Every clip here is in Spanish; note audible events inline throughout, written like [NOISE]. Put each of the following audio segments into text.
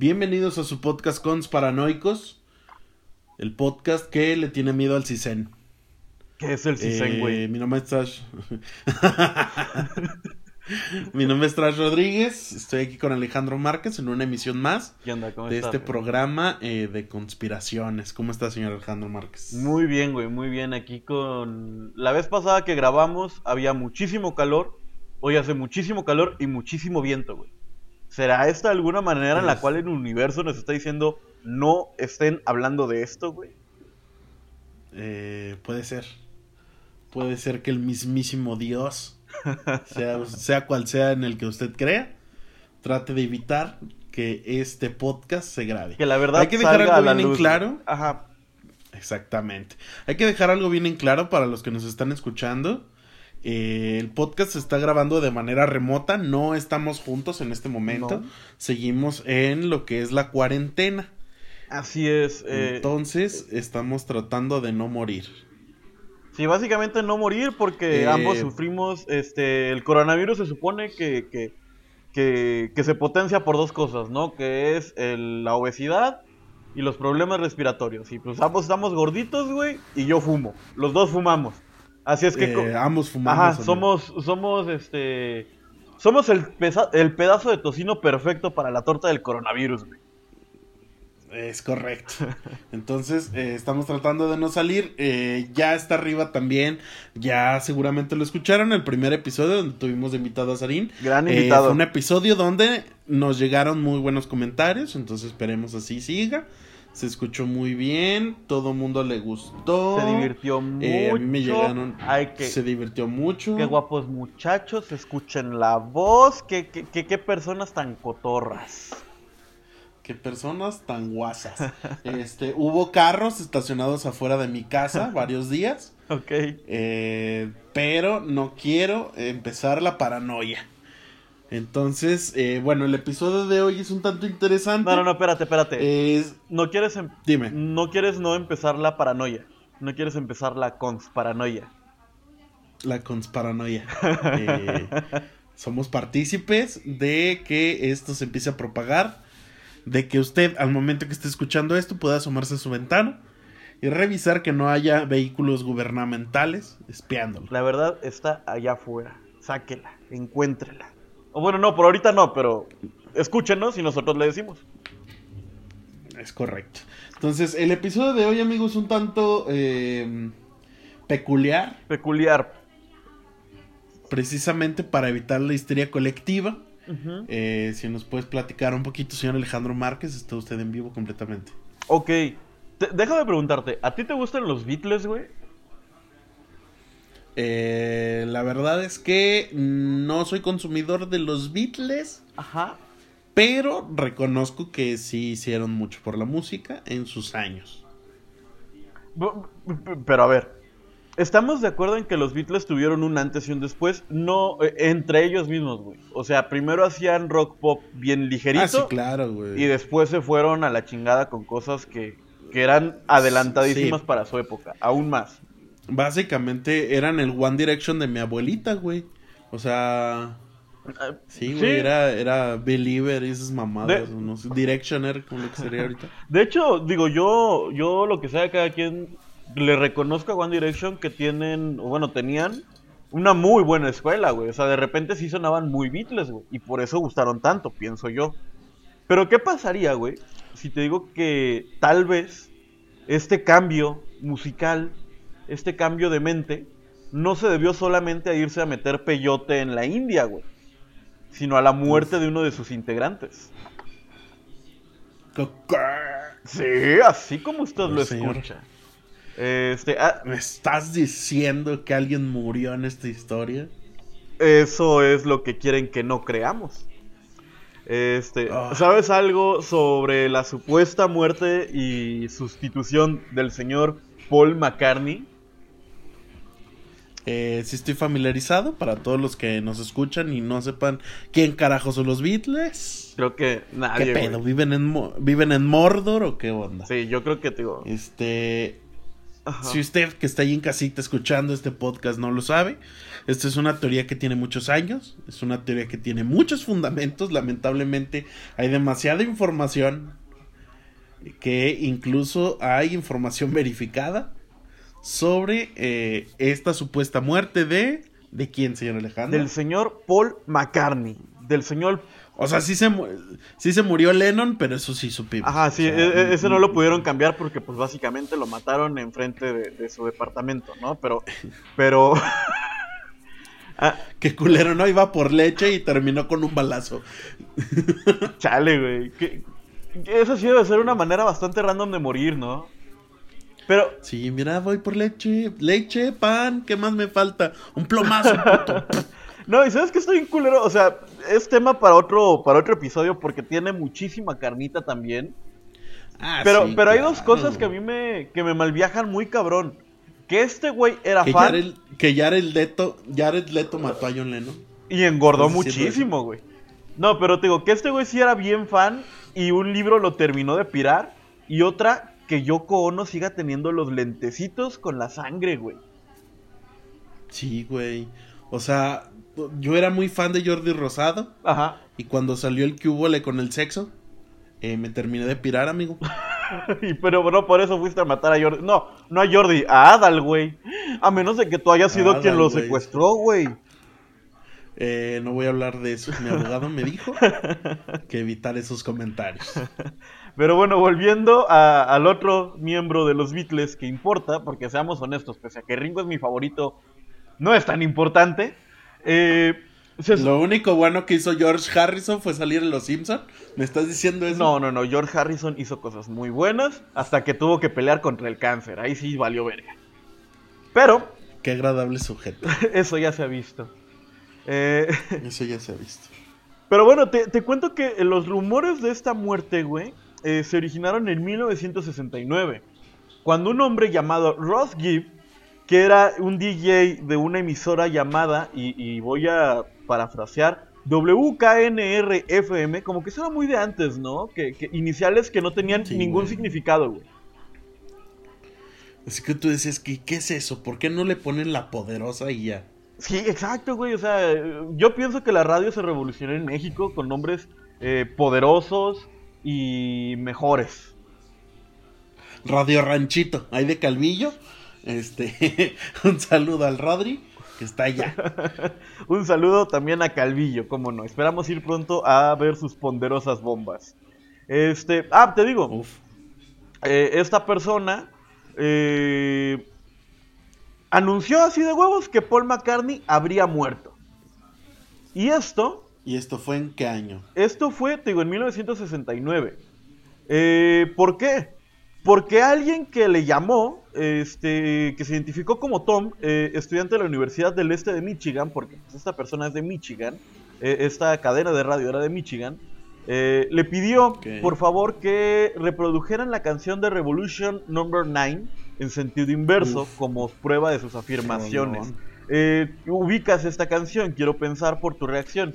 Bienvenidos a su podcast Cons Paranoicos, el podcast que le tiene miedo al CISEN. ¿Qué es el CISEN, güey? Eh, mi nombre es Trash. [LAUGHS] mi nombre es Trash Rodríguez. Estoy aquí con Alejandro Márquez en una emisión más ¿Qué onda? ¿Cómo de este güey? programa eh, de conspiraciones. ¿Cómo está, señor Alejandro Márquez? Muy bien, güey, muy bien. Aquí con... La vez pasada que grabamos había muchísimo calor. Hoy hace muchísimo calor y muchísimo viento, güey. ¿Será esta alguna manera en la Pues- cual el universo nos está diciendo no estén hablando de esto, güey? Eh, puede ser. Puede ser que el mismísimo Dios, [LAUGHS] sea, sea cual sea en el que usted crea, trate de evitar que este podcast se grabe. Que la verdad Hay que dejar salga algo bien en claro. Ajá. Exactamente. Hay que dejar algo bien en claro para los que nos están escuchando. Eh, el podcast se está grabando de manera remota, no estamos juntos en este momento. No. Seguimos en lo que es la cuarentena. Así es. eh, Entonces, estamos tratando de no morir. Sí, básicamente no morir porque Eh, ambos sufrimos, este, el coronavirus se supone que, que, que, que se potencia por dos cosas, ¿no? Que es el- la obesidad y los problemas respiratorios. Y pues ambos estamos gorditos, güey, y yo fumo. Los dos fumamos. Así es que... Eh, ambos fumamos. Ajá, somos, somos, este... Somos el, pesa- el pedazo de tocino perfecto para la torta del coronavirus, güey. Es correcto. Entonces, eh, estamos tratando de no salir. Eh, ya está arriba también. Ya seguramente lo escucharon. El primer episodio donde tuvimos de invitado a Sarín. Gran Eh, invitado. fue un episodio donde nos llegaron muy buenos comentarios. Entonces, esperemos así siga. Se escuchó muy bien. Todo mundo le gustó. Se divirtió mucho. Eh, a mí me llegaron. Que... Se divirtió mucho. Qué guapos muchachos, escuchen la voz, qué, qué, qué- qué personas tan cotorras. Qué personas tan guasas. [LAUGHS] Este, hubo carros estacionados afuera de mi casa [LAUGHS] varios días. Ok. Eh, pero no quiero empezar la paranoia. Entonces, eh, bueno, el episodio de hoy es un tanto interesante. No, no, no, espérate, espérate. Es, No quieres em- dime, no quieres no empezar la paranoia. No quieres empezar la consparanoia. la consparanoia. [LAUGHS] Eh, somos partícipes de que esto se empiece a propagar. De que usted, al momento que esté escuchando esto, pueda asomarse a su ventana y revisar que no haya vehículos gubernamentales espiándolo. La verdad está allá afuera. Sáquela, encuéntrela. O bueno, no, por ahorita no, pero escúchenos y nosotros le decimos. Es correcto. Entonces, el episodio de hoy, amigos, es un tanto eh, peculiar, Peculiar. precisamente para evitar la histeria colectiva. Eh, si nos puedes platicar un poquito, señor Alejandro Márquez, está usted en vivo completamente. Ok. Te- déjame preguntarte, ¿a ti te gustan los Beatles, güey? Eh, la verdad es que no soy consumidor de los Beatles, Ajá. pero reconozco que sí hicieron mucho por la música en sus años. Pero a ver, ¿estamos de acuerdo en que los Beatles tuvieron un antes y un después? No, eh, entre ellos mismos, güey. O sea, primero hacían rock pop bien ligerito Ah, sí, claro, güey. y después se fueron a la chingada con cosas que, que eran adelantadísimas Sí. para su época, aún más. Básicamente eran el One Direction de mi abuelita, güey. O sea, Sí, güey, Era, era Believer y esas mamadas, De- o no sé, Directioner, como lo que sería ahorita. [LAUGHS] De hecho, digo, yo, yo lo que sea, cada quien le reconozco a One Direction que tienen, o bueno, tenían una muy buena escuela, güey. O sea, de repente sí sonaban muy Beatles, güey. Y por eso gustaron tanto, pienso yo. Pero, ¿qué pasaría, güey? Si te digo que tal vez este cambio musical, este cambio de mente, no se debió solamente a irse a meter peyote en la India, güey. Sino a la muerte de uno de sus integrantes. Sí, así como usted lo escucha. Este, ah, ¿Me estás diciendo que alguien murió en esta historia? eso es lo que quieren que no creamos. Este, Ah. ¿sabes algo sobre la supuesta muerte y sustitución del señor Paul McCartney? Eh, sí estoy familiarizado para todos los que nos escuchan y no sepan quién carajo son los Beatles. Creo que ¿Qué nadie. pedo? güey. ¿Viven en, ¿Viven en Mordor o qué onda? Sí, yo creo que te digo. Este... Si usted que está ahí en casita escuchando este podcast no lo sabe, esta es una teoría que tiene muchos años, es una teoría que tiene muchos fundamentos, lamentablemente hay demasiada información que incluso hay información verificada sobre eh, esta supuesta muerte de... ¿De quién, señor Alejandro? Del señor Paul McCartney. Del señor... O sea, sí se, sí se murió Lennon, pero eso sí supimos. Ajá, sí, e, e, ese no lo pudieron cambiar porque pues básicamente lo mataron enfrente de, de su departamento, ¿no? Pero... Pero... [LAUGHS] Ah. Qué culero, ¿no? Iba por leche y terminó con un balazo. [LAUGHS] Chale, güey. Eso sí debe ser una manera bastante random de morir, ¿no? Pero. Sí, mira, voy por leche, leche, pan, ¿qué más me falta? Un plomazo, puto. [LAUGHS] no, y sabes que estoy en culero. O sea, es tema para otro, para otro episodio porque tiene muchísima carnita también. Ah, pero, pero hay dos cosas que a mí me, que me malviajan muy cabrón. Que este güey era que fan. Jared, que Jared Leto, Jared Leto mató a John Lennon. Y engordó muchísimo, güey. No, pero te digo que este güey sí era bien fan y un libro lo terminó de pirar. Y otra, que Yoko Ono siga teniendo los lentecitos con la sangre, güey. Sí, güey. O sea, yo era muy fan de Jordi Rosado. Ajá. Y cuando salió el cubole con el sexo, eh, me terminé de pirar, amigo. [LAUGHS] y, pero bueno, por eso fuiste a matar a Jordi. No, no a Jordi, a Adal, güey. A menos de que tú hayas sido quien lo secuestró, güey. Eh, no voy a hablar de eso. Mi abogado me dijo [LAUGHS] que evitar esos comentarios. [LAUGHS] Pero bueno, volviendo al otro miembro de los Beatles que importa, porque seamos honestos, pese a que Ringo es mi favorito, no es tan importante. Eh, lo único bueno que hizo George Harrison fue salir en Los Simpson. ¿Me estás diciendo eso? No, no, no. George Harrison hizo cosas muy buenas hasta que tuvo que pelear contra el cáncer. Ahí sí valió verga. Pero. Qué agradable sujeto. [LAUGHS] eso ya se ha visto. Eh, eso ya se ha visto. [LAUGHS] Pero bueno, te, cuento que los rumores de esta muerte, güey, eh, se originaron en 1969. Cuando un hombre llamado Ross Gibb, que era un DJ de una emisora llamada, y voy a parafrasear, WKNR-FM, como que eso era muy de antes, ¿no? Que, iniciales que no tenían ningún significado, güey. Así que tú ¿qué, ¿qué es eso? ¿Por qué no le ponen la poderosa y ya? Sí, exacto, güey. O sea, yo pienso que la radio se revolucionó en México con nombres eh, poderosos y mejores. Radio Ranchito, ahí de Calvillo. Este, [LAUGHS] un saludo al Rodri está allá. [LAUGHS] Un saludo también a Calvillo, cómo no. Esperamos ir pronto a ver sus ponderosas bombas. Este, ah, te digo, eh, esta persona eh, anunció así de huevos que Paul McCartney habría muerto. Y esto... ¿Y esto fue en qué año? Esto fue, te digo, en 1969. Eh, ¿Por qué? Porque alguien que le llamó, este, que se identificó como Tom, eh, estudiante de la Universidad del Este de Michigan, porque pues, esta persona es de Michigan, eh, esta cadena de radio era de Michigan, eh, le pidió, por favor, que reprodujeran la canción de Revolution Number 9 en sentido inverso, como prueba de sus afirmaciones. Ubicas esta canción, quiero pensar por tu reacción.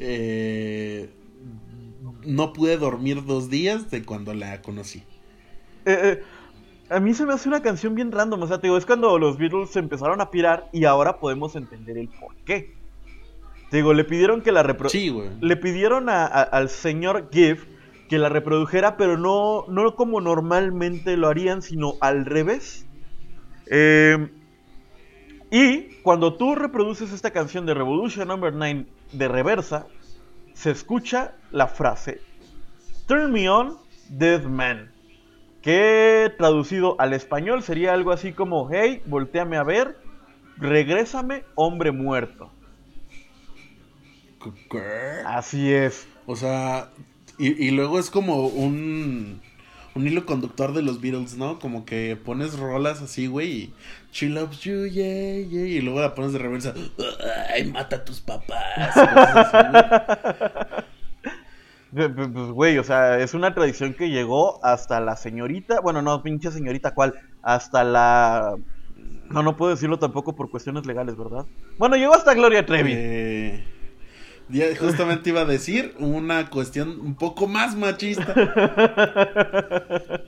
no pude dormir dos días de cuando la conocí. Eh, a mí se me hace una canción bien random. O sea, te digo, es cuando los Beatles se empezaron a pirar y ahora podemos entender el por qué. Te digo, le pidieron que la reprodujera. Le pidieron al señor Giff que la reprodujera, pero no, no como normalmente lo harían, sino al revés. Em, y cuando tú reproduces esta canción de Revolution Number 9 de reversa, se escucha la frase Turn me on, dead man que traducido al español sería algo así como, hey, volteame a ver, regrésame, hombre muerto. Así es. O sea, y, luego es como un, un hilo conductor de los Beatles, ¿no? Como que pones rolas así, güey, y She loves you, yeah, yeah, y luego la pones de reversa, ay, mata a tus papás. Pues, güey, o sea, es una tradición que llegó hasta la señorita, bueno, no, pinche señorita, ¿cuál? Hasta la... No, no puedo decirlo tampoco por cuestiones legales, ¿verdad? Bueno, llegó hasta Gloria Trevi. Eh, justamente iba a decir una cuestión un poco más machista. [LAUGHS]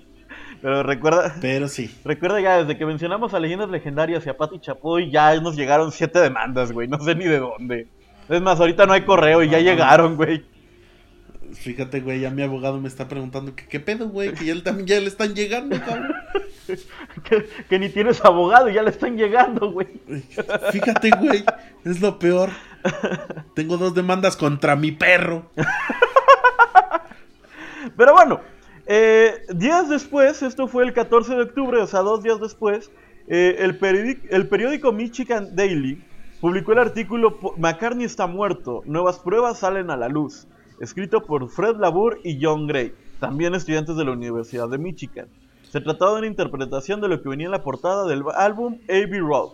Pero recuerda, Pero sí. recuerda ya, desde que mencionamos a Leyendas Legendarias y a Pati Chapoy, ya nos llegaron siete demandas, güey. No sé ni de dónde. Es más, ahorita no hay correo y ya llegaron, güey. Fíjate, güey, ya mi abogado me está preguntando que qué pedo, güey, que ya, él también ya le están llegando, cabrón. [LAUGHS] Que, que ni tienes abogado y ya le están llegando, güey. Fíjate, güey, es lo peor. [LAUGHS] Tengo dos demandas contra mi perro. [LAUGHS] Pero bueno, eh, días después, esto fue el 14 de octubre, o sea, dos días después, eh, el, periódico, Michigan Daily publicó el artículo McCartney está muerto, nuevas pruebas salen a la luz, escrito por Fred Labour y John Gray, también estudiantes de la Universidad de Michigan. Se trataba de una interpretación de lo que venía en la portada del álbum Abbey Road.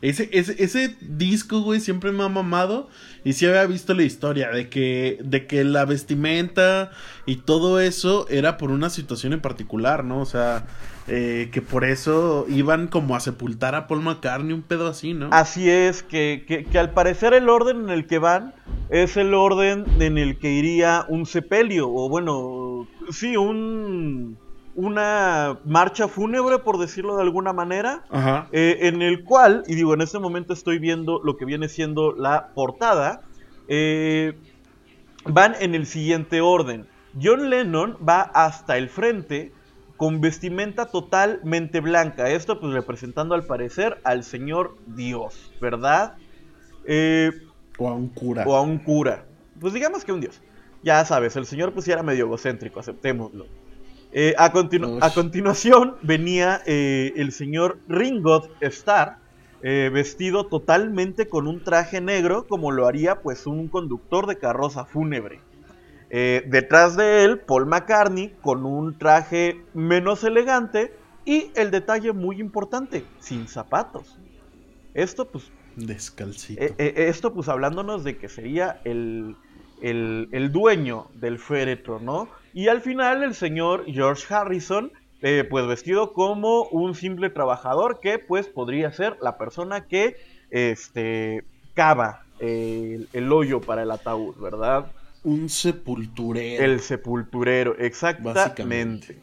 Ese, ese, disco, güey, siempre me ha mamado. Y sí había visto la historia de que, de que la vestimenta y todo eso era por una situación en particular, ¿no? O sea, eh, que por eso iban como a sepultar a Paul McCartney, un pedo así, ¿no? Así es, que, que- que al parecer el orden en el que van es el orden en el que iría un sepelio, o bueno, sí, un, una marcha fúnebre, por decirlo de alguna manera, Ajá. eh, en el cual, y digo, en este momento estoy viendo lo que viene siendo la portada, eh, van en el siguiente orden. John Lennon va hasta el frente con vestimenta totalmente blanca. Esto pues representando al parecer al señor Dios, ¿verdad? Eh, O a un cura. o a un cura. Pues digamos que un dios. Ya sabes, el señor pues era medio egocéntrico, aceptémoslo. Eh, a, continu- Ush. a continuación venía eh, el señor Ringo Starr, eh, vestido totalmente con un traje negro, como lo haría pues un conductor de carroza fúnebre. Detrás de él, Paul McCartney, con un traje menos elegante y el detalle muy importante, sin zapatos. Esto pues Descalcito. esto pues hablándonos de que sería el, el, el dueño del féretro, ¿no? Y al final el señor George Harrison, eh, pues vestido como un simple trabajador que pues podría ser la persona que este, cava el, el hoyo para el ataúd, ¿verdad? Un sepulturero. El sepulturero, exactamente. Básicamente.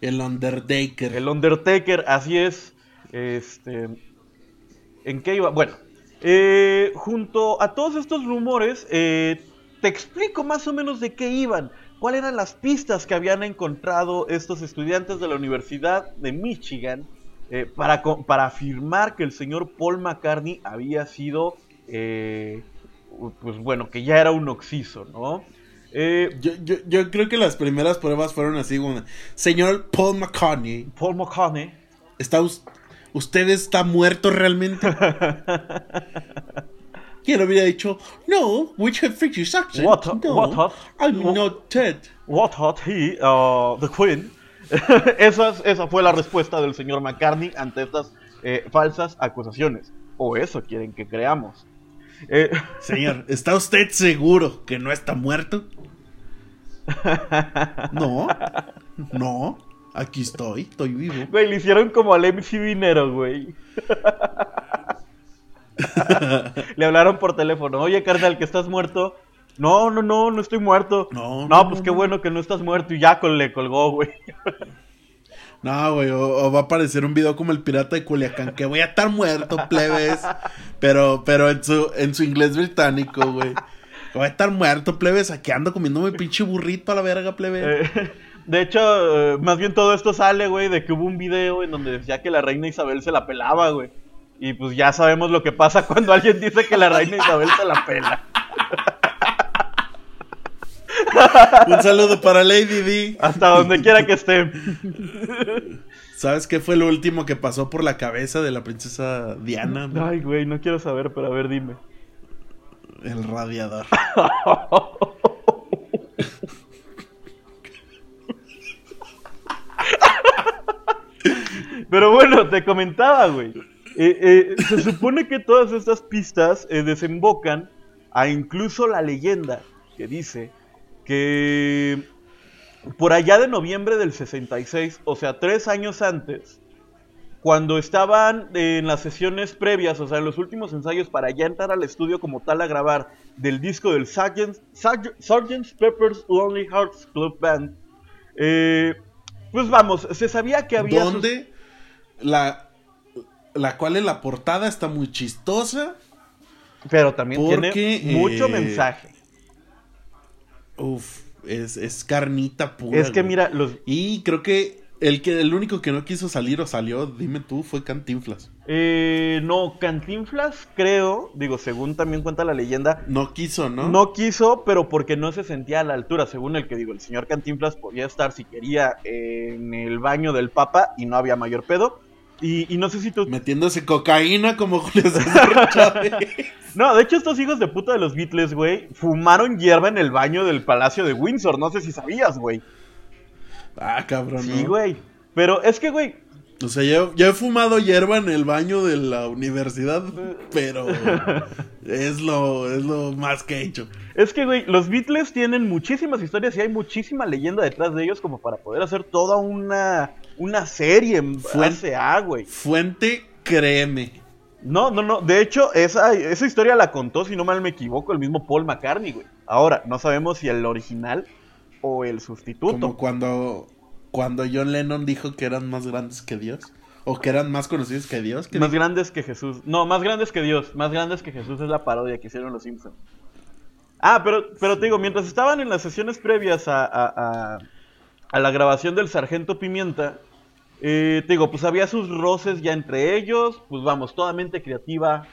El Undertaker. El Undertaker, así es. Este, ¿En qué iba? Bueno, eh, junto a todos estos rumores, eh, te explico más o menos de qué iban. ¿Cuáles eran las pistas que habían encontrado estos estudiantes de la Universidad de Michigan eh, para, para afirmar que el señor Paul McCartney había sido, eh, pues bueno, que ya era un oxiso, ¿no? Eh, Yo, yo, yo creo que las primeras pruebas fueron así señor Paul McCartney, Paul McCartney ¿está us- ¿usted está muerto realmente? [LAUGHS] Y él hubiera dicho, no, which have British accent. What- no, what- I'm what- not dead. What had he, uh, the Queen? [LAUGHS] esa, es- esa fue la respuesta del señor McCartney ante estas eh, falsas acusaciones. O eso quieren que creamos. Eh, [LAUGHS] Señor, ¿está usted seguro que no está muerto? [LAUGHS] No, no, aquí estoy, estoy vivo. güey, le hicieron como al MC Dinero, güey. [LAUGHS] le hablaron por teléfono. Oye, carnal, que estás muerto. No, no, no, no estoy muerto. No, No, no, pues no, qué no. bueno que no estás muerto. Y ya le colgó, güey. [LAUGHS] No, güey, o, o va a aparecer un video como el pirata de Culiacán, que voy a estar muerto, plebes. Pero, pero en su, en su inglés británico, güey. Voy a estar muerto, plebes, aquí ando comiéndome pinche burrito a la verga, plebe. Eh, [LAUGHS] de hecho, eh, más bien todo esto sale, güey, de que hubo un video en donde decía que la reina Isabel se la pelaba, güey. Y pues ya sabemos lo que pasa cuando alguien dice que la reina Isabel se la pela. Un saludo para Lady D. Hasta donde quiera que esté. ¿Sabes qué fue lo último que pasó por la cabeza de la princesa Diana? güey? Ay, güey, no quiero saber, pero a ver, dime. El radiador. Pero bueno, te comentaba, güey. Eh, eh, se supone que todas estas pistas eh, desembocan a incluso la leyenda que dice que por allá de noviembre del 66, o sea, tres años antes, cuando estaban en las sesiones previas, o sea, en los últimos ensayos para ya entrar al estudio como tal a grabar del disco del Sgt. Pepper's Lonely Hearts Club Band, Eh, pues vamos, se sabía que había... sus- Donde la, la cual en la portada está muy chistosa. Pero también Porque, tiene mucho eh, mensaje. Uf, es, es carnita pura. Es que güey. mira, los... Y creo que el que el único que no quiso salir o salió, dime tú, fue Cantinflas. eh, no, Cantinflas creo, digo, según también cuenta la leyenda, No quiso, ¿no? ¿no? quiso, pero porque no se sentía a la altura, según el que digo, el señor Cantinflas podía estar si quería en el baño del Papa y no había mayor pedo. Y, y no sé si tú... Metiéndose cocaína como Julio [LAUGHS] César Chávez. No, de hecho estos hijos de puta de los Beatles, güey, fumaron hierba en el baño del Palacio de Windsor, no sé si sabías, güey. Ah, cabrón. Sí, ¿no? güey. Pero es que, güey, O sea, yo, yo he fumado hierba en el baño de la universidad, pero es lo, es lo más que he hecho. Es que, güey, los Beatles tienen muchísimas historias y hay muchísima leyenda detrás de ellos como para poder hacer toda una, una serie en Fue- base a, güey. Fuente, créeme. No, no, no. De hecho, esa, esa historia la contó, si no mal me equivoco, el mismo Paul McCartney, güey. Ahora, no sabemos si el original o el sustituto. Como cuando, cuando John Lennon dijo que eran más grandes que Dios. O que eran más conocidos que Dios. ¿Qué Más dijo? grandes que Jesús. No, más grandes que Dios. Más grandes que Jesús es la parodia que hicieron los Simpsons. Ah, pero, pero te digo, mientras estaban en las sesiones previas a, a- a- a la grabación del Sargento Pimienta, eh, te digo, pues había sus roces ya entre ellos. Pues vamos, toda mente creativa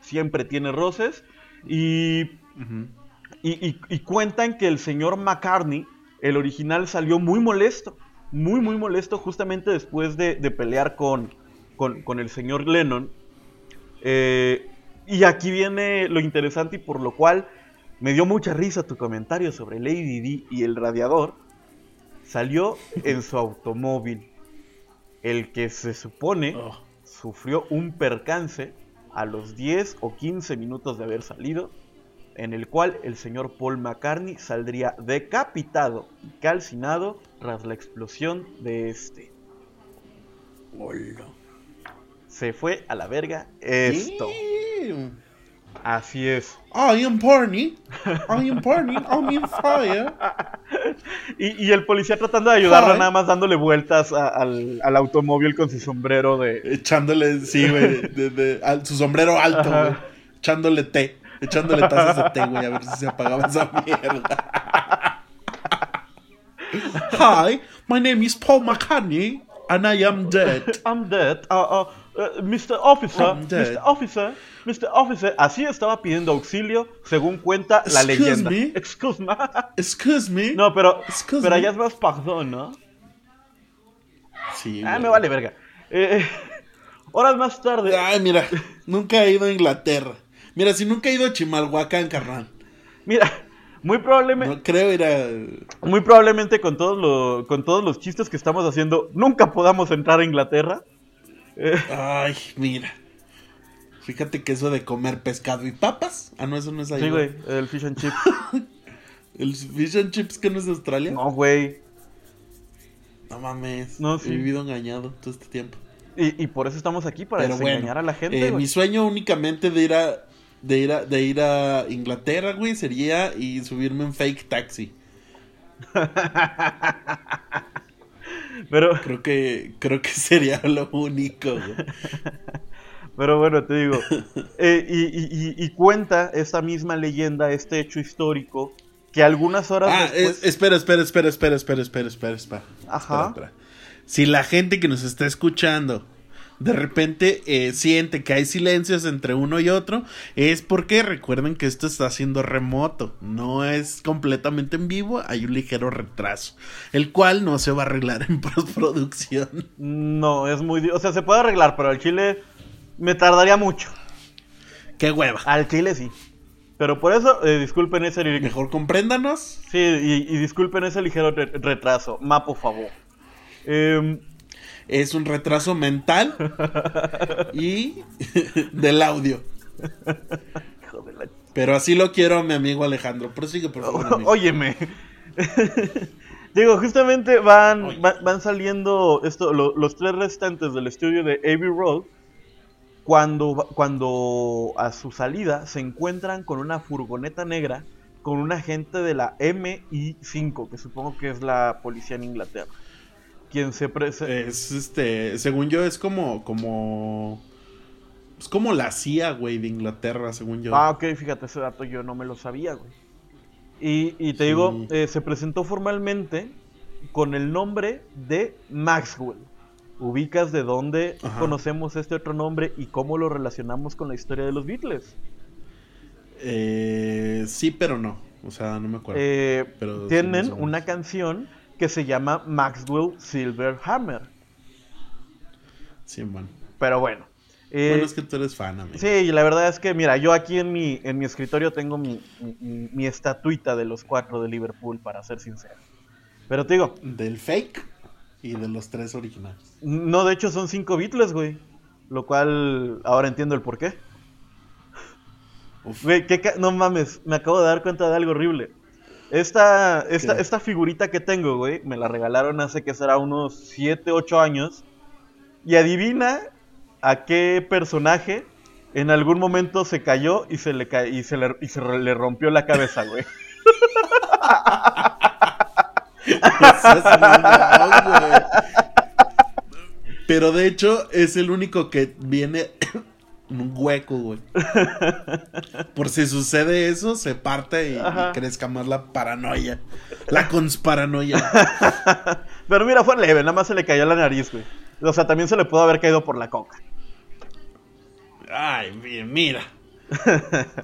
siempre tiene roces. Y y, y- y cuentan que el señor McCartney, el original, salió muy molesto. Muy, muy molesto justamente después de, de pelear con, con, con el señor Lennon. Eh, y aquí viene lo interesante y por lo cual me dio mucha risa tu comentario sobre Lady D y el radiador. Salió en su automóvil, el que se supone Oh. sufrió un percance a los 10 o 15 minutos de haber salido, en el cual el señor Paul McCartney saldría decapitado y calcinado tras la explosión de este. Hola. Se fue a la verga esto. Así es. I am Barney. I am Barney. I'm in fire. [LAUGHS] Y, y el policía tratando de ayudarlo, Hi. nada más dándole vueltas a- al, al automóvil con su sombrero de... Echándole, sí, güey, de, de- al- su sombrero alto, güey. Echándole té. Echándole tazas de té, güey, a ver si se apagaba esa mierda. Hi, my name is Paul McCartney, and I am dead. I'm dead. Uh, uh, uh, Mr. Officer, dead. Mr. Officer, Mr. Officer. Así estaba pidiendo auxilio, según cuenta la Excuse leyenda. me. Excuse me. Excuse me. No, pero, Excuse pero me. allá es más pardon, ¿no? Sí, Ah, güey. me vale verga. Eh, horas más tarde. Ay, mira, nunca he ido a Inglaterra. Mira, si nunca he ido a Chimalhuacán, carnal. Mira, muy probablemente, No creo ir a. muy probablemente con todos, lo- con todos los chistes que estamos haciendo, nunca podamos entrar a Inglaterra. Ay, mira. Fíjate que eso de comer pescado y papas. Ah, no, eso no es ahí. sí, güey, el fish and chip. [LAUGHS] El fish and chips que no es de Australia. No, No, güey. mames. No, sí. He vivido engañado todo este tiempo. Y, y por eso estamos aquí, para Pero bueno, desengañar a la gente, eh, mi sueño únicamente de ir a de ir a de ir a Inglaterra, güey, sería y subirme en fake taxi. [LAUGHS] Pero, Creo que creo que sería [LAUGHS] lo único. güey. [LAUGHS] pero bueno, te digo. eh, y, y- y- cuenta esta misma leyenda, este hecho histórico, que algunas horas Ah, después. es- espera, espera, espera, espera, espera, espera, espera, espera. Ajá. Espera, espera. Si la gente que nos está escuchando de repente eh, siente que hay silencios entre uno y otro, es porque recuerden que esto está siendo remoto, no es completamente en vivo, hay un ligero retraso, el cual no se va a arreglar [LAUGHS] en postproducción. No, es muy. O sea, se puede arreglar, pero al chile me tardaría mucho. Qué hueva. Al chile sí. Pero por eso, eh, disculpen ese. Mejor compréndanos. Sí, y, y disculpen ese ligero re- retraso. Ma, por favor. Em, Es un retraso mental y [LAUGHS] del audio. hijo de la Pero así lo quiero a mi amigo Alejandro. Prosigue, por favor. amigo. Óyeme. [LAUGHS] Digo, justamente van, Oye. van, van saliendo esto, lo- los tres restantes del estudio de Abbey Road. Cuando, cuando a su salida se encuentran con una furgoneta negra con un agente de la MI5, que supongo que es la policía en Inglaterra. Quien se presenta. Es este, según yo, es como, como. Es como la CIA, güey, de Inglaterra, según yo. Ah, ok, fíjate, ese dato yo no me lo sabía, güey. Y, y te Sí. digo, eh, se presentó formalmente con el nombre de Maxwell. ¿Ubicas de dónde Ajá. conocemos este otro nombre y cómo lo relacionamos con la historia de los Beatles? Eh, sí, pero no. O sea, no me acuerdo. Eh, Pero tienen una canción que se llama Maxwell Silver Hammer. sí, man. Pero bueno. eh, bueno, es que tú eres fan, amigo. Sí, la verdad es que, mira, yo aquí en mi, en mi escritorio tengo mi, mi- mi- estatuita de los cuatro de Liverpool, para ser sincero. Pero te digo, Del fake y de los tres originales. no, de hecho son cinco Beatles, güey. Lo cual ahora entiendo el por qué. Uf. Güey, qué no mames, me acabo de dar cuenta de algo horrible. Esta, esta, ¿Qué? esta figurita que tengo, güey, me la regalaron hace que será unos 7, 8 años. Y adivina a qué personaje en algún momento se cayó y se le, ca- y se le, y se le rompió la cabeza, güey. [LAUGHS] Pero de hecho, es el único que viene en un hueco, güey. [LAUGHS] Por si sucede eso, se parte y, y crezca más la paranoia. La consparanoia. [LAUGHS] Pero mira, fue leve, nada más se le cayó la nariz, güey. O sea, también se le pudo haber caído por la coca. Ay, mi- mira.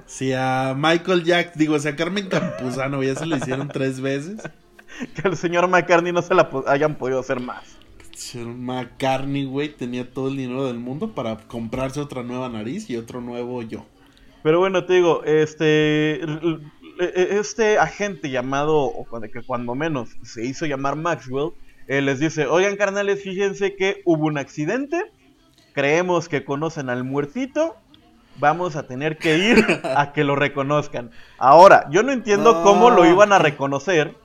Si a Michael Jack, digo, si a Carmen Campuzano ya se lo hicieron tres veces. [LAUGHS] Que el señor McCartney no se la hayan podido hacer más. McCartney, güey, tenía todo el dinero del mundo para comprarse otra nueva nariz y otro nuevo yo. Pero bueno, te digo, este, l- e- este agente llamado, o que cuando menos se hizo llamar Maxwell, eh, les dice, oigan carnales, fíjense que hubo un accidente, creemos que conocen al muertito, vamos a tener que ir a que lo reconozcan. Ahora, yo no entiendo No. cómo lo iban a reconocer.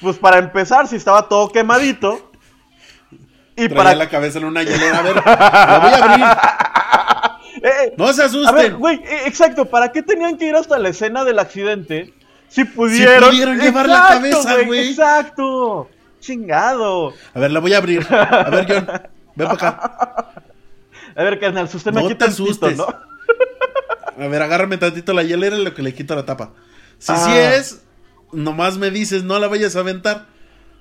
Pues para empezar, si estaba todo quemadito. Y Traía para... la cabeza en una [LAUGHS] hielera. A ver, la voy a abrir. [LAUGHS] Eh, No se A ver, asusten. güey, eh, exacto, ¿para qué tenían que ir hasta la escena del accidente? Si pudieron. pudieron llevar la cabeza, güey. Exacto. Chingado. A ver, la voy a abrir. A ver, John, ven para acá. [LAUGHS] A ver, carnal, susteme No aquí te tantito, asustes. ¿no? A ver, agárrame tantito la hielera en lo que le quito la tapa. Si Ah. sí es, nomás me dices, no la vayas a aventar.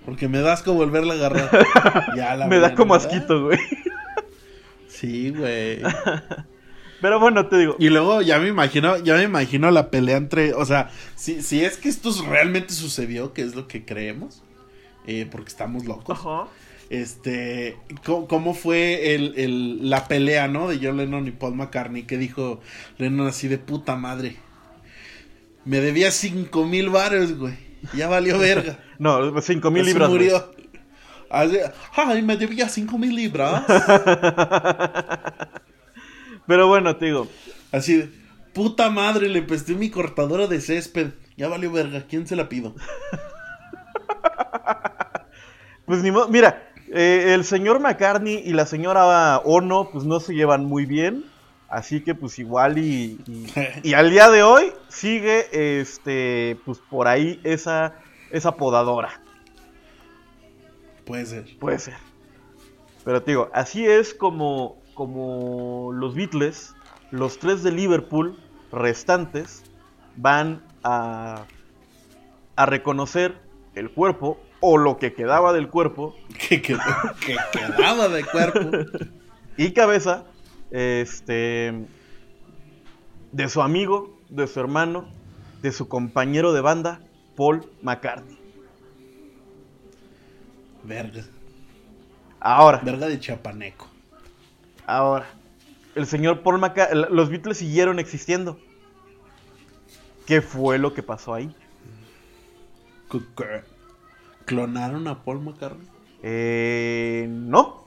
Porque me das como volverla a agarrar. [LAUGHS] Ya la Me da como asquito, güey. Sí, güey. [LAUGHS] Pero bueno, te digo. Y luego ya me imagino, ya me imagino la pelea entre, o sea, si, si es que esto realmente sucedió, que es lo que creemos, eh, porque estamos locos. Ajá. Este, ¿cómo, cómo fue el, el- la pelea, no? De John Lennon y Paul McCartney, que dijo Lennon así de puta madre. Me debía cinco mil baros, güey. [LAUGHS] Ya valió verga. No, cinco mil Así libras. güey. murió. Así, ay, me debía cinco mil libras. [LAUGHS] Pero bueno, te digo. Así de, puta madre, le presté mi cortadora de césped. Ya valió verga, ¿quién se la pido? [LAUGHS] Pues ni modo. Mira, eh, el señor McCartney y la señora Ono, pues no se llevan muy bien. Así que pues igual y, y, [LAUGHS] y al día de hoy sigue este pues por ahí esa esa podadora. Puede ser. Puede ser. Pero te digo, así es como como los Beatles, los tres de Liverpool restantes van a a reconocer el cuerpo o lo que quedaba del cuerpo [LAUGHS] Que, que, que quedaba de cuerpo. [LAUGHS] y cabeza este de su amigo, de su hermano, de su compañero de banda, Paul McCartney. Verga. Ahora, Verga de chapaneco. ahora, el señor Paul McCartney, los Beatles siguieron existiendo. ¿Qué fue lo que pasó ahí? ¿Clonaron a Paul McCartney? Eh, no,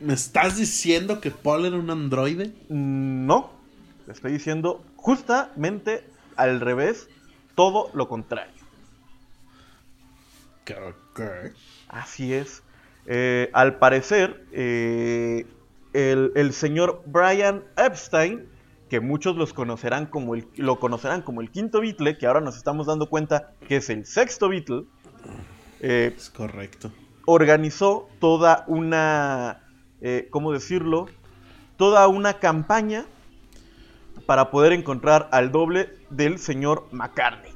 ¿Me estás diciendo que Paul era un androide? no, le estoy diciendo justamente al revés, todo lo contrario. ¿Qué- qué? Así es. Eh, al parecer, eh, el, el señor Brian Epstein que muchos los conocerán como el, lo conocerán como el quinto Beatle, que ahora nos estamos dando cuenta que es el sexto Beatle, eh, Es correcto. organizó toda una, eh, ¿cómo decirlo? Toda una campaña para poder encontrar al doble del señor McCartney.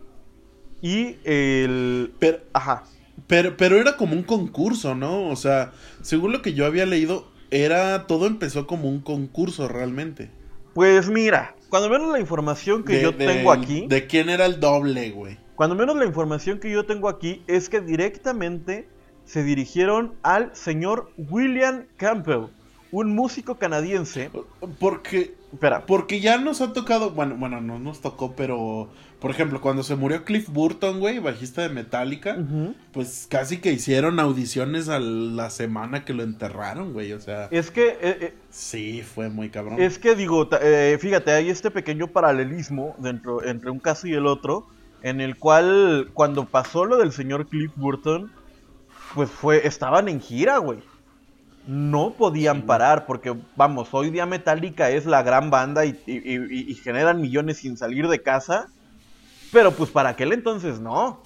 Y el... Pero, Ajá. pero, pero era como un concurso, ¿no? O sea, según lo que yo había leído, era todo empezó como un concurso realmente. Pues mira, cuando menos la información que De- yo de- tengo aquí, De quién era el doble, güey. cuando menos la información que yo tengo aquí es que directamente se dirigieron al señor William Campbell, un músico canadiense. Porque, Espera, porque ya nos ha tocado, bueno, bueno, no nos tocó, pero, por ejemplo, cuando se murió Cliff Burton, güey, bajista de Metallica, pues casi que hicieron audiciones a la semana que lo enterraron, güey, o sea, es que eh, eh, sí, fue muy cabrón. Es que digo, eh, fíjate, hay este pequeño paralelismo dentro, entre un caso y el otro, en el cual cuando pasó lo del señor Cliff Burton, pues fue, estaban en gira, güey. No podían parar, porque vamos, hoy día Metallica es la gran banda y, y- y- y generan millones sin salir de casa, pero pues para aquel entonces no.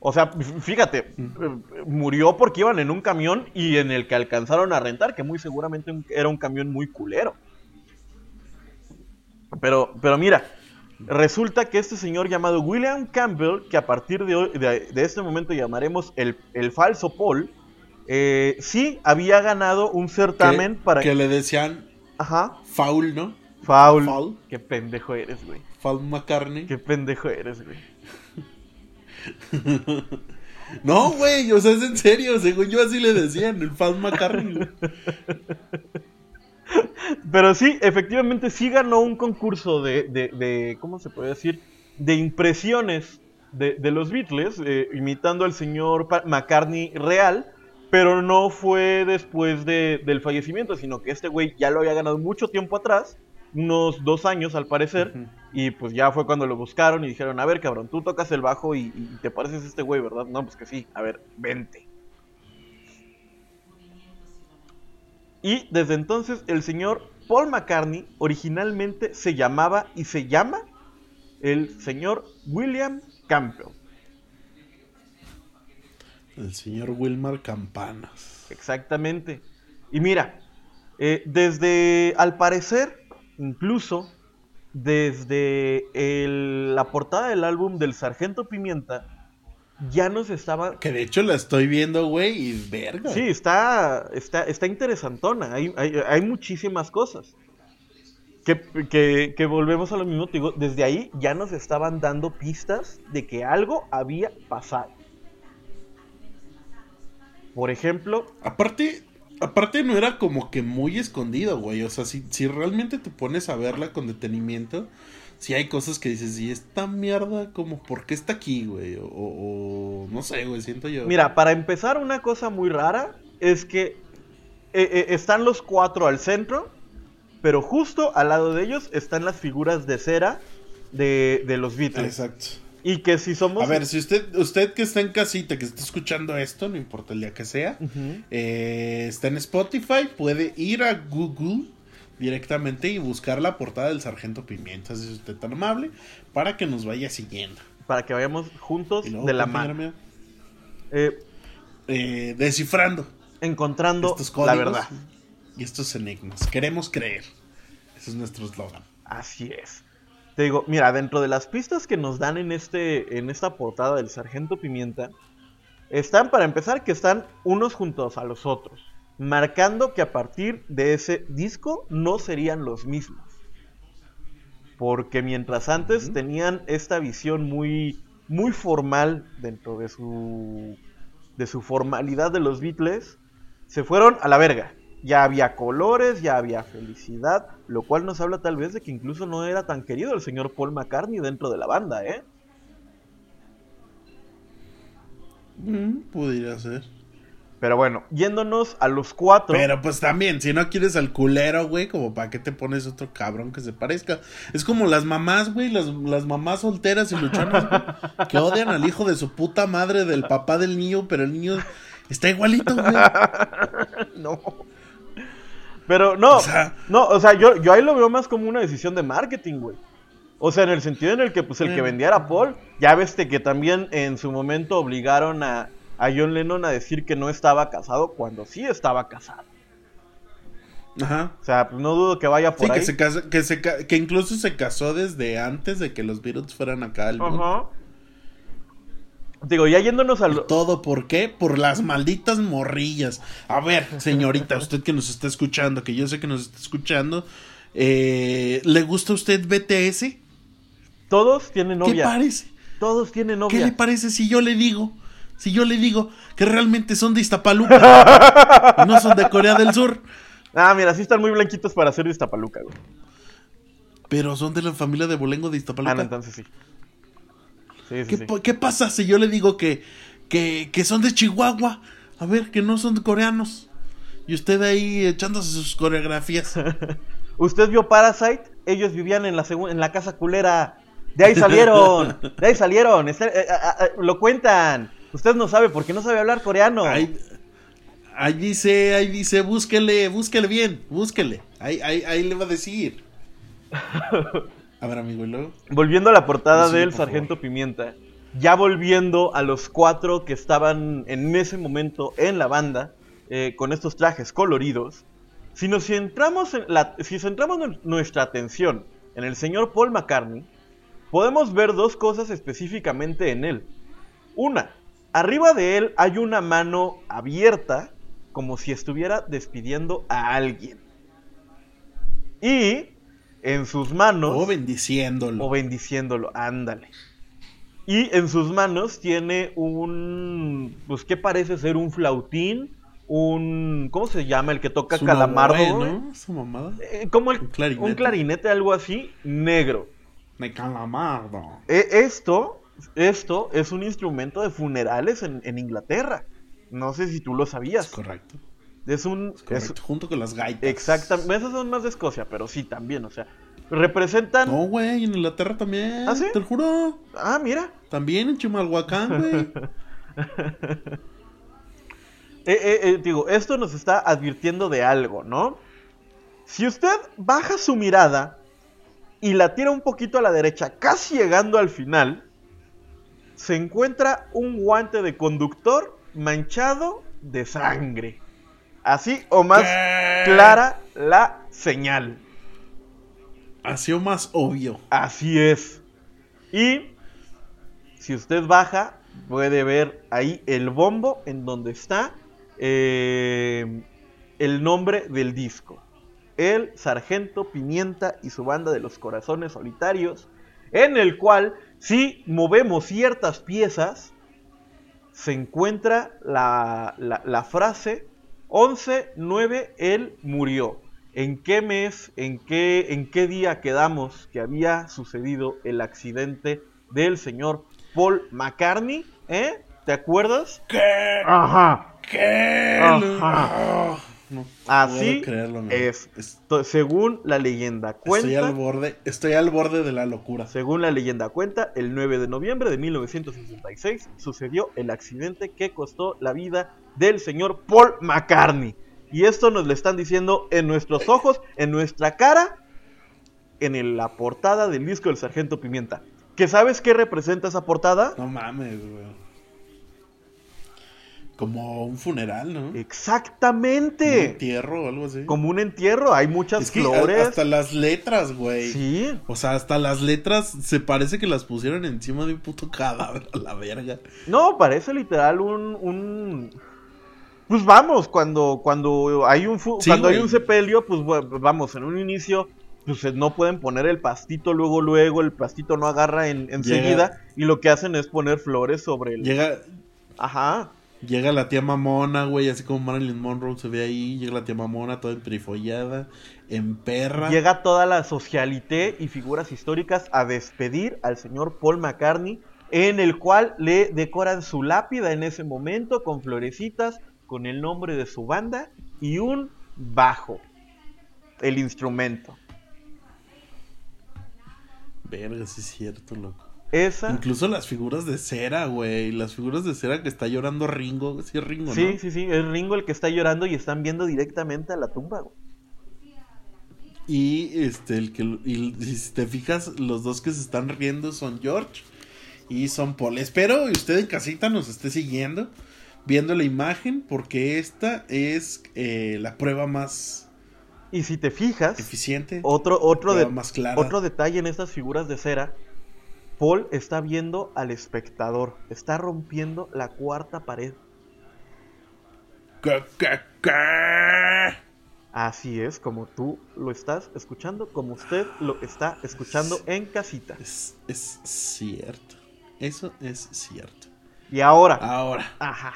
O sea, fíjate, eh, murió porque iban en un camión y en el que alcanzaron a rentar, que muy seguramente era un camión muy culero. Pero, pero mira, resulta que este señor llamado William Campbell, que a partir de, hoy- de, de este momento llamaremos el, el falso Paul, eh, sí había ganado un certamen para... que le decían Ajá, Foul, ¿no? Foul. Foul. Qué pendejo eres, güey. Foul McCartney. Qué pendejo eres, güey. [LAUGHS] No, güey, o sea, es en serio, según yo así le decían, el Foul McCartney. [LAUGHS] Pero sí, efectivamente sí ganó un concurso de, de, de- ¿cómo se puede decir? De impresiones de, de los Beatles, eh, imitando al señor McCartney real, pero no fue después de- del fallecimiento, sino que este güey ya lo había ganado mucho tiempo atrás, unos dos años al parecer, y pues ya fue cuando lo buscaron y dijeron, a ver cabrón, tú tocas el bajo y, y te pareces a este güey, ¿verdad? No, pues que sí, a ver, vente. Y desde entonces el señor Paul McCartney originalmente se llamaba y se llama el señor William Campbell. El señor Wilmar Campanas. Exactamente. Y mira, eh, desde, al parecer, incluso desde el- la portada del álbum del Sargento Pimienta, ya nos estaba... Que de hecho la estoy viendo, güey, y verga. Sí, está, está, está interesantona. Hay, hay, hay muchísimas cosas. Que, que, que volvemos a lo mismo, te digo, desde ahí ya nos estaban dando pistas de que algo había pasado. Por ejemplo, Aparte, aparte no era como que muy escondido, güey. O sea, si, si realmente te pones a verla con detenimiento, si hay cosas que dices, y esta mierda, como, ¿por qué está aquí, güey? O, o- no sé, güey, siento yo. Mira, para empezar, una cosa muy rara es que eh, eh, están los cuatro al centro, pero justo al lado de ellos están las figuras de cera de, de los Beatles. Exacto. Y que si somos... A ver, si usted, usted que está en casita, que está escuchando esto, no importa el día que sea, eh, está en Spotify, puede ir a Google directamente y buscar la portada del Sargento Pimienta, si es usted tan amable, para que nos vaya siguiendo. Para que vayamos juntos luego, de la mano. Eh, eh, descifrando encontrando estos la códigos verdad. y estos enigmas. Queremos creer. Ese es nuestro eslogan. Así es. Te digo, mira, dentro de las pistas que nos dan en este en esta portada del Sargento Pimienta, están para empezar que están unos juntos a los otros, marcando que a partir de ese disco no serían los mismos. Porque mientras antes tenían esta visión muy muy formal dentro de su de su formalidad de los Beatles, se fueron a la verga. Ya había colores, ya había felicidad, lo cual nos habla tal vez de que incluso no era tan querido el señor Paul McCartney dentro de la banda, ¿eh? Mm, pudiera ser. Pero bueno, yéndonos a los cuatro. Pero pues también, si no quieres al culero, güey, como para qué te pones otro cabrón que se parezca. Es como las mamás, güey, las, las mamás solteras y luchonas, güey, que odian al hijo de su puta madre del papá del niño, pero el niño está igualito, güey. [LAUGHS] no. Pero no, O sea- no, o sea, yo, yo ahí lo veo más como una decisión de marketing, güey. O sea, en el sentido en el que pues el que vendía era Paul, ya ves que también en su momento obligaron a, a John Lennon a decir que no estaba casado cuando sí estaba casado. Ajá. O sea, pues no dudo que vaya por Sí, ahí. que, se casa- que, se ca- que incluso se casó desde antes de que los Beatles fueran acá al mundo. Ajá. Digo, ya yéndonos al... ¿Todo por qué? Por las malditas morrillas. A ver, señorita, usted que nos está escuchando, que yo sé que nos está escuchando, eh, ¿le gusta a usted BTS? Todos tienen ¿Qué novia. parece? Todos tienen ¿Qué novia. le parece si yo le digo? Si yo le digo que realmente son de Iztapaluca y [LAUGHS] no son de Corea del Sur, Ah, mira, sí están muy blanquitos para ser de Iztapaluca, güey. pero son de la familia de Bolengo de Ah, Iztapaluca. no, entonces sí. Sí, sí, ¿Qué, sí. pa- qué pasa si yo le digo que, que, que son de Chihuahua? A ver, que no son coreanos. Y usted ahí echándose sus coreografías. [LAUGHS] Usted vio Parasite, ellos vivían en la, en la casa culera. De ahí salieron, de ahí salieron, está- eh, ah, ah, lo cuentan. Usted no sabe porque no sabe hablar coreano. Ahí, ahí dice, ahí dice, búsquele, búsquele bien, búsquele. Ahí, ahí, ahí le va a decir. A ver, amigo, y luego. Volviendo a la portada Sí, del Sargento Pimienta, ya volviendo a los cuatro que estaban en ese momento en la banda, eh, con estos trajes coloridos, si nos centramos, en la, si centramos nu- nuestra atención en el señor Paul McCartney, podemos ver dos cosas específicamente en él. Una, arriba de él hay una mano abierta, como si estuviera despidiendo a alguien. Y en sus manos... O bendiciéndolo. O bendiciéndolo, ándale. Y en sus manos tiene un. Pues, ¿qué parece ser? Un flautín. Un. ¿Cómo se llama? El que toca Es un calamardo. ¿no? Esa mamada. Eh, como el, Un clarinete. un clarinete, algo así, negro. De calamardo. Eh, esto, esto es un instrumento de funerales en, en Inglaterra. No sé si tú lo Es sabías. correcto. Es un. Es correcto. es- Junto con las gaitas. exactamente. Esas son más de Escocia, pero sí también. O sea, representan. No, güey, en Inglaterra también. ¿Ah, sí? Te lo juro. Ah, mira. También en Chimalhuacán, güey. [LAUGHS] Eh, eh, eh, digo, esto nos está advirtiendo de algo, ¿no? Si usted baja su mirada y la tira un poquito a la derecha, casi llegando al final, se encuentra un guante de conductor manchado de sangre. Así o más ¿Qué? clara la señal. Así o más obvio. Así es. Y si usted baja, puede ver ahí el bombo en donde está eh, el nombre del disco. El Sargento Pimienta y su banda de los corazones solitarios, en el cual si movemos ciertas piezas, se encuentra la, la- la frase 11-9, él murió. ¿En qué mes, en qué, en qué día quedamos que había sucedido el accidente del señor Paul McCartney? ¿Eh? ¿Te acuerdas? ¿Qué? Ajá. ¿Qué? Ajá. No Así puedo creerlo, es. Según la leyenda Estoy al cuenta, borde, estoy al borde de la locura. según la leyenda cuenta, el 9 de noviembre de 1966 sucedió el accidente que costó la vida del señor Paul McCartney. Y esto nos lo están diciendo en nuestros ojos, en nuestra cara, en el- la portada del disco del Sargento Pimienta. ¿Que sabes qué representa esa portada? No mames, güey. Como un funeral, ¿no? Un Exactamente. entierro o algo así. Como un entierro, hay muchas Es que flores. hasta las letras, güey. Sí. O sea, hasta las letras se parece que las pusieron encima de un puto cadáver a la verga. No, parece literal un, un... Pues vamos, cuando, cuando hay un fu- Sí, cuando hay un sepelio, pues vamos, en un inicio, pues eh, no pueden poner el pastito luego, luego, el pastito no agarra en, enseguida, y lo que hacen es poner flores sobre el... Llega, Ajá. Llega la tía mamona, güey, así como Marilyn Monroe se ve ahí. Llega la tía mamona toda emprifollada, en perra. Llega toda la socialité y figuras históricas a despedir al señor Paul McCartney, en el cual le decoran su lápida en ese momento con florecitas, con el nombre de su banda y un bajo, el instrumento. Verga, sí es cierto, loco. Esa. Incluso las figuras de cera, güey. Las figuras de cera que está llorando Ringo. Sí, es Ringo, Sí, ¿no? sí, sí, es Ringo el que está llorando y están viendo directamente a la tumba. güey. Y este, el que y si te fijas, los dos que se están riendo son George y son Paul. Espero que usted en casita nos esté siguiendo, viendo la imagen, porque esta es eh, la prueba más Y si te fijas, eficiente. otro, otro, de, más clara. otro detalle en estas figuras de cera, Paul está viendo al espectador, está rompiendo la cuarta pared. Ca. Así es, como tú lo estás escuchando, como usted lo está escuchando en casita. Es, es cierto. Eso es cierto. Y ahora, Ahora, ajá.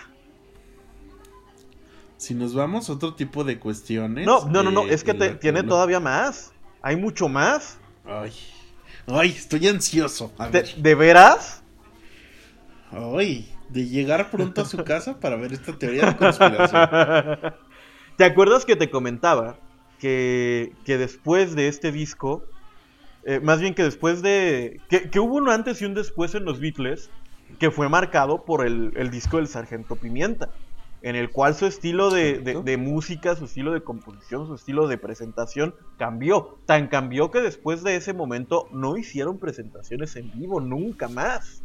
si nos vamos a otro tipo de cuestiones. No, no, no, no, es que te- tiene todavía más. Hay mucho más. Ay. Ay, estoy ansioso. A ¿De, ver. de veras? Ay, de llegar pronto a su casa para ver esta teoría de conspiración. [LAUGHS] ¿Te acuerdas que te comentaba que, que después de este disco, eh, más bien que después de... Que, que hubo un antes y un después en los Beatles que fue marcado por el, el disco del Sargento Pimienta, en el cual su estilo de, de- Correcto. de música, su estilo de composición, su estilo de presentación cambió. Tan cambió que después de ese momento no hicieron presentaciones en vivo nunca más.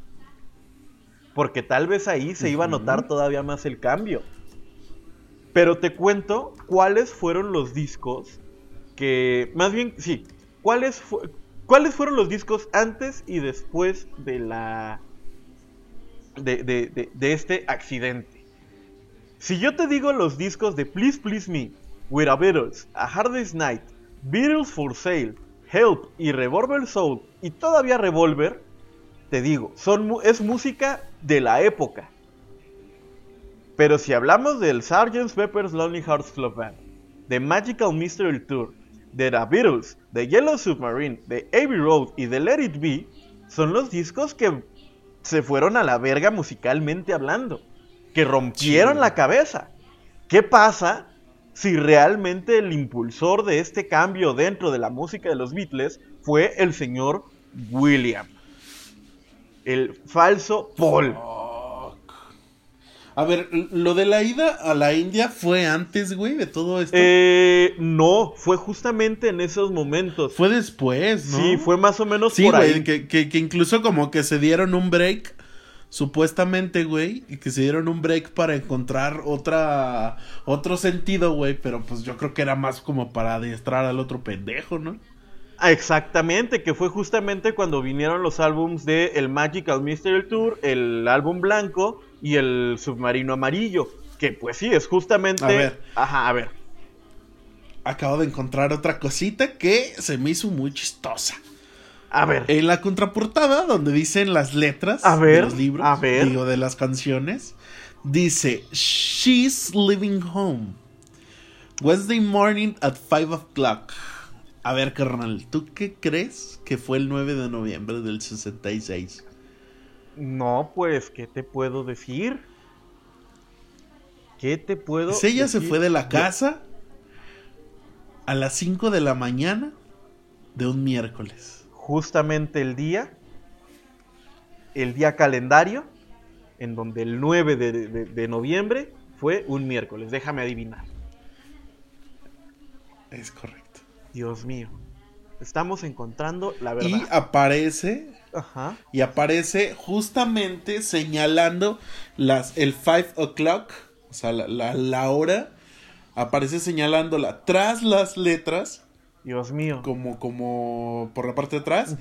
Porque tal vez ahí se iba a notar todavía más el cambio. Pero te cuento cuáles fueron los discos que. Más bien, sí. ¿Cuáles, fu- ¿Cuáles fueron los discos antes y después de la. de- de este accidente? Si yo te digo los discos de Please Please Me, With a Beatles, A Hard Night, Beatles for Sale, Help y Revolver Soul, y todavía Revolver, te digo, son, es música de la época. Pero si hablamos del Sgt. Pepper's Lonely Hearts Club Band, de Magical Mystery Tour, de The Beatles, de Yellow Submarine, de Abbey Road y de Let It Be, son los discos que se fueron a la verga musicalmente hablando, que rompieron Sí. la cabeza. ¿Qué pasa si realmente el impulsor de este cambio dentro de la música de los Beatles fue el señor William? El falso Paul. A ver, lo de la ida a la India fue antes, güey, de todo esto. Eh, no, fue justamente en esos momentos. fue después, ¿no? Sí, fue más o menos Sí, por güey, ahí. que, que- que incluso como que se dieron un break, supuestamente, güey, y que se dieron un break para encontrar otra, otro sentido, güey, pero pues yo creo que era más como para adiestrar al otro pendejo, ¿no? Ah, Exactamente, que fue justamente cuando vinieron los álbums de el Magical Mystery Tour, el álbum blanco y el submarino amarillo. Que pues sí, es justamente. A ver. Ajá, a ver. Acabo de encontrar otra cosita que se me hizo muy chistosa. A ver. En la contraportada, donde dicen las letras A ver, de los libros, a ver. digo, de las canciones, dice, She's leaving home. Wednesday morning at 5 o'clock. A ver, carnal, ¿tú qué crees que fue el 9 de noviembre del 66? No, pues, ¿qué te puedo decir? ¿Qué te puedo Pues ella se fue de la casa a las 5 de la mañana de un miércoles. Justamente el día, el día calendario, en donde el 9 de, de- de noviembre fue un miércoles. Déjame adivinar. Es correcto. Dios mío. Estamos encontrando la verdad. Y aparece Ajá. y aparece justamente señalando las el 5 o'clock, o sea, la, la, la hora, aparece señalándola tras las letras, Dios mío. como, como por la parte de atrás,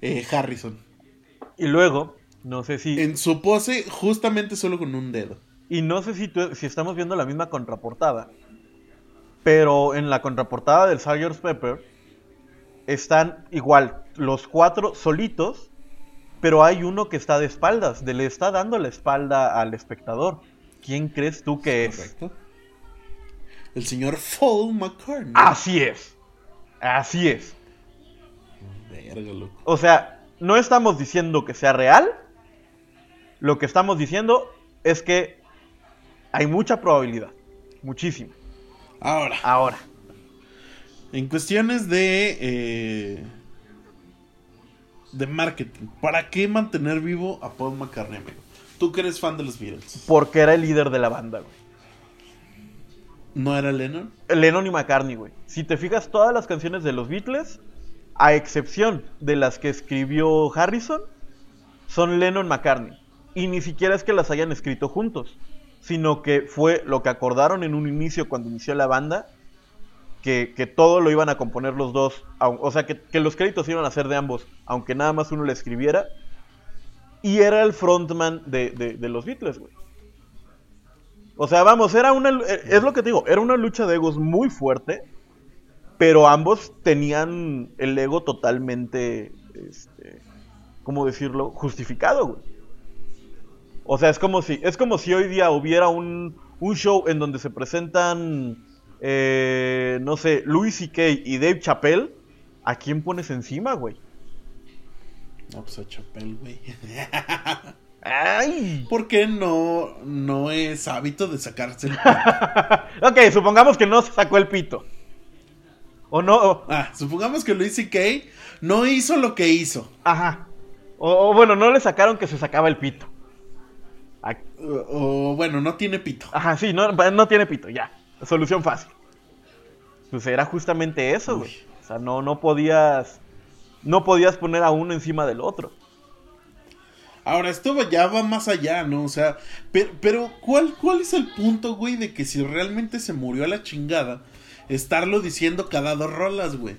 eh, Harrison. Y luego, no sé si. En su pose, justamente solo con un dedo. Y no sé si, tú- si estamos viendo la misma contraportada. Pero en la contraportada del Sgt. Pepper están igual los cuatro solitos. Pero hay uno que está de espaldas, de, le está dando la espalda al espectador. ¿Quién crees tú que es? Correcto. El señor Paul McCartney. Así es. Así es. Verga, loco. O sea, no estamos diciendo que sea real. Lo que estamos diciendo es que hay mucha probabilidad. Muchísima. Ahora, Ahora. en cuestiones de. eh, de marketing, ¿para qué mantener vivo a Paul McCartney, amigo? Tú que eres fan de los Beatles. Porque era el líder de la banda, güey. ¿No era Lennon? Lennon y McCartney, güey. Si te fijas, todas las canciones de los Beatles, a excepción de las que escribió Harrison, son Lennon-McCartney. Y ni siquiera es que las hayan escrito juntos, sino que fue lo que acordaron en un inicio cuando inició la banda, que, que todo lo iban a componer los dos, o sea, que, que los créditos iban a ser de ambos, aunque nada más uno le escribiera. Y era el frontman de, de- de los Beatles, güey. O sea, vamos, era una. eh, Es lo que te digo, era una lucha de egos muy fuerte. Pero ambos tenían el ego totalmente. Este, ¿Cómo decirlo? Justificado, güey. O sea, es como si. Es como si hoy día hubiera un, un show en donde se presentan. eh, no sé, Louis C.K. y Dave Chappelle. ¿A quién pones encima, güey? No, pues a Chappelle, güey. [LAUGHS] ¡Ay! Porque no, no es hábito de sacarse el... [LAUGHS] ok, supongamos que no se sacó el pito. O no. o- Ah, supongamos que Luis C.K. no hizo lo que hizo. Ajá. O, o bueno, no le sacaron que se sacaba el pito. O, o, bueno, no tiene pito. Ajá, sí, no, no tiene pito, ya. Solución fácil. Pues era justamente eso, güey. O sea, no, no podías. No podías poner a uno encima del otro. Ahora, esto ya va más allá, ¿no? O sea, pero, pero ¿cuál, ¿cuál es el punto, güey, de que si realmente se murió a la chingada, estarlo diciendo cada dos rolas, güey?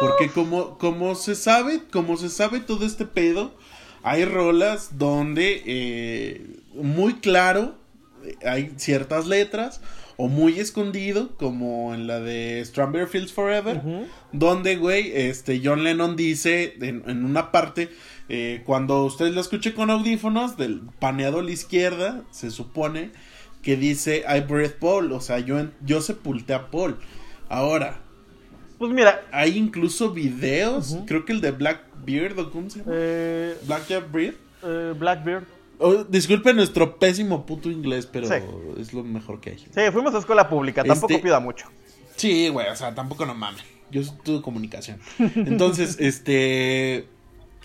Porque como, como se sabe, como se sabe todo este pedo, hay rolas donde eh, muy claro eh, hay ciertas letras o muy escondido, como en la de Strawberry Fields Forever, donde, güey, este John Lennon dice en, en una parte, eh, cuando usted lo escuche con audífonos, del paneado a la izquierda, se supone que dice I breathe Paul, o sea, yo, yo sepulté a Paul. Ahora, Pues mira. hay incluso videos, creo que el de Blackbeard, o cómo se llama? Eh, Blackbeard. eh, Blackbeard. Oh, disculpe nuestro pésimo puto inglés, pero Sí. es lo mejor que hay. Sí, fuimos a escuela pública, tampoco Este- pida mucho. Sí, güey, o sea, tampoco no mames. Yo estudio comunicación. Entonces, [LAUGHS] este.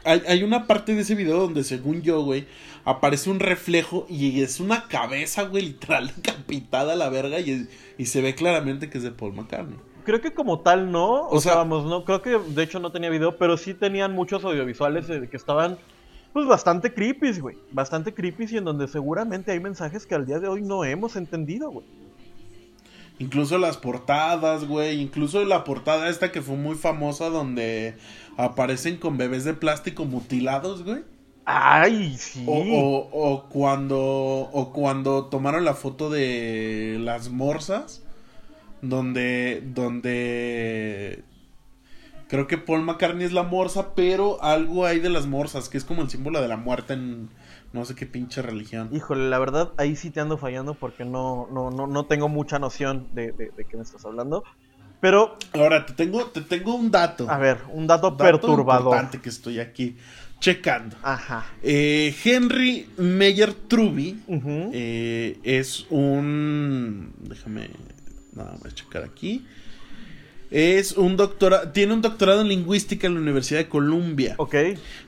Hay, hay una parte de ese video donde, según yo, güey, aparece un reflejo y es una cabeza, güey, literal, [LAUGHS] decapitada a la verga y, y se ve claramente que es de Paul McCartney. Creo que como tal no, o, O sea, sea- vamos, no, creo que de hecho no tenía video, pero sí tenían muchos audiovisuales eh, que estaban pues bastante creepy, güey, bastante creepy y en donde seguramente hay mensajes que al día de hoy no hemos entendido, güey. Incluso las portadas, güey. Incluso la portada esta que fue muy famosa donde aparecen con bebés de plástico mutilados, güey. Ay, sí. O, o, o cuando o cuando tomaron la foto de las morsas donde donde creo que Paul McCartney es la morsa, pero algo hay de las morsas que es como el símbolo de la muerte en no sé qué pinche religión. Híjole, la verdad ahí sí te ando fallando porque no, no, no, no tengo mucha noción de, de, de qué me estás hablando. Pero, Ahora te tengo te tengo un dato. a ver, un dato, dato perturbador. importante que estoy aquí checando. Ajá. Eh, Henry Meyer Truby eh, es un. Déjame nada más checar aquí. Es un doctorado. Tiene un doctorado en lingüística en la Universidad de Columbia. Ok.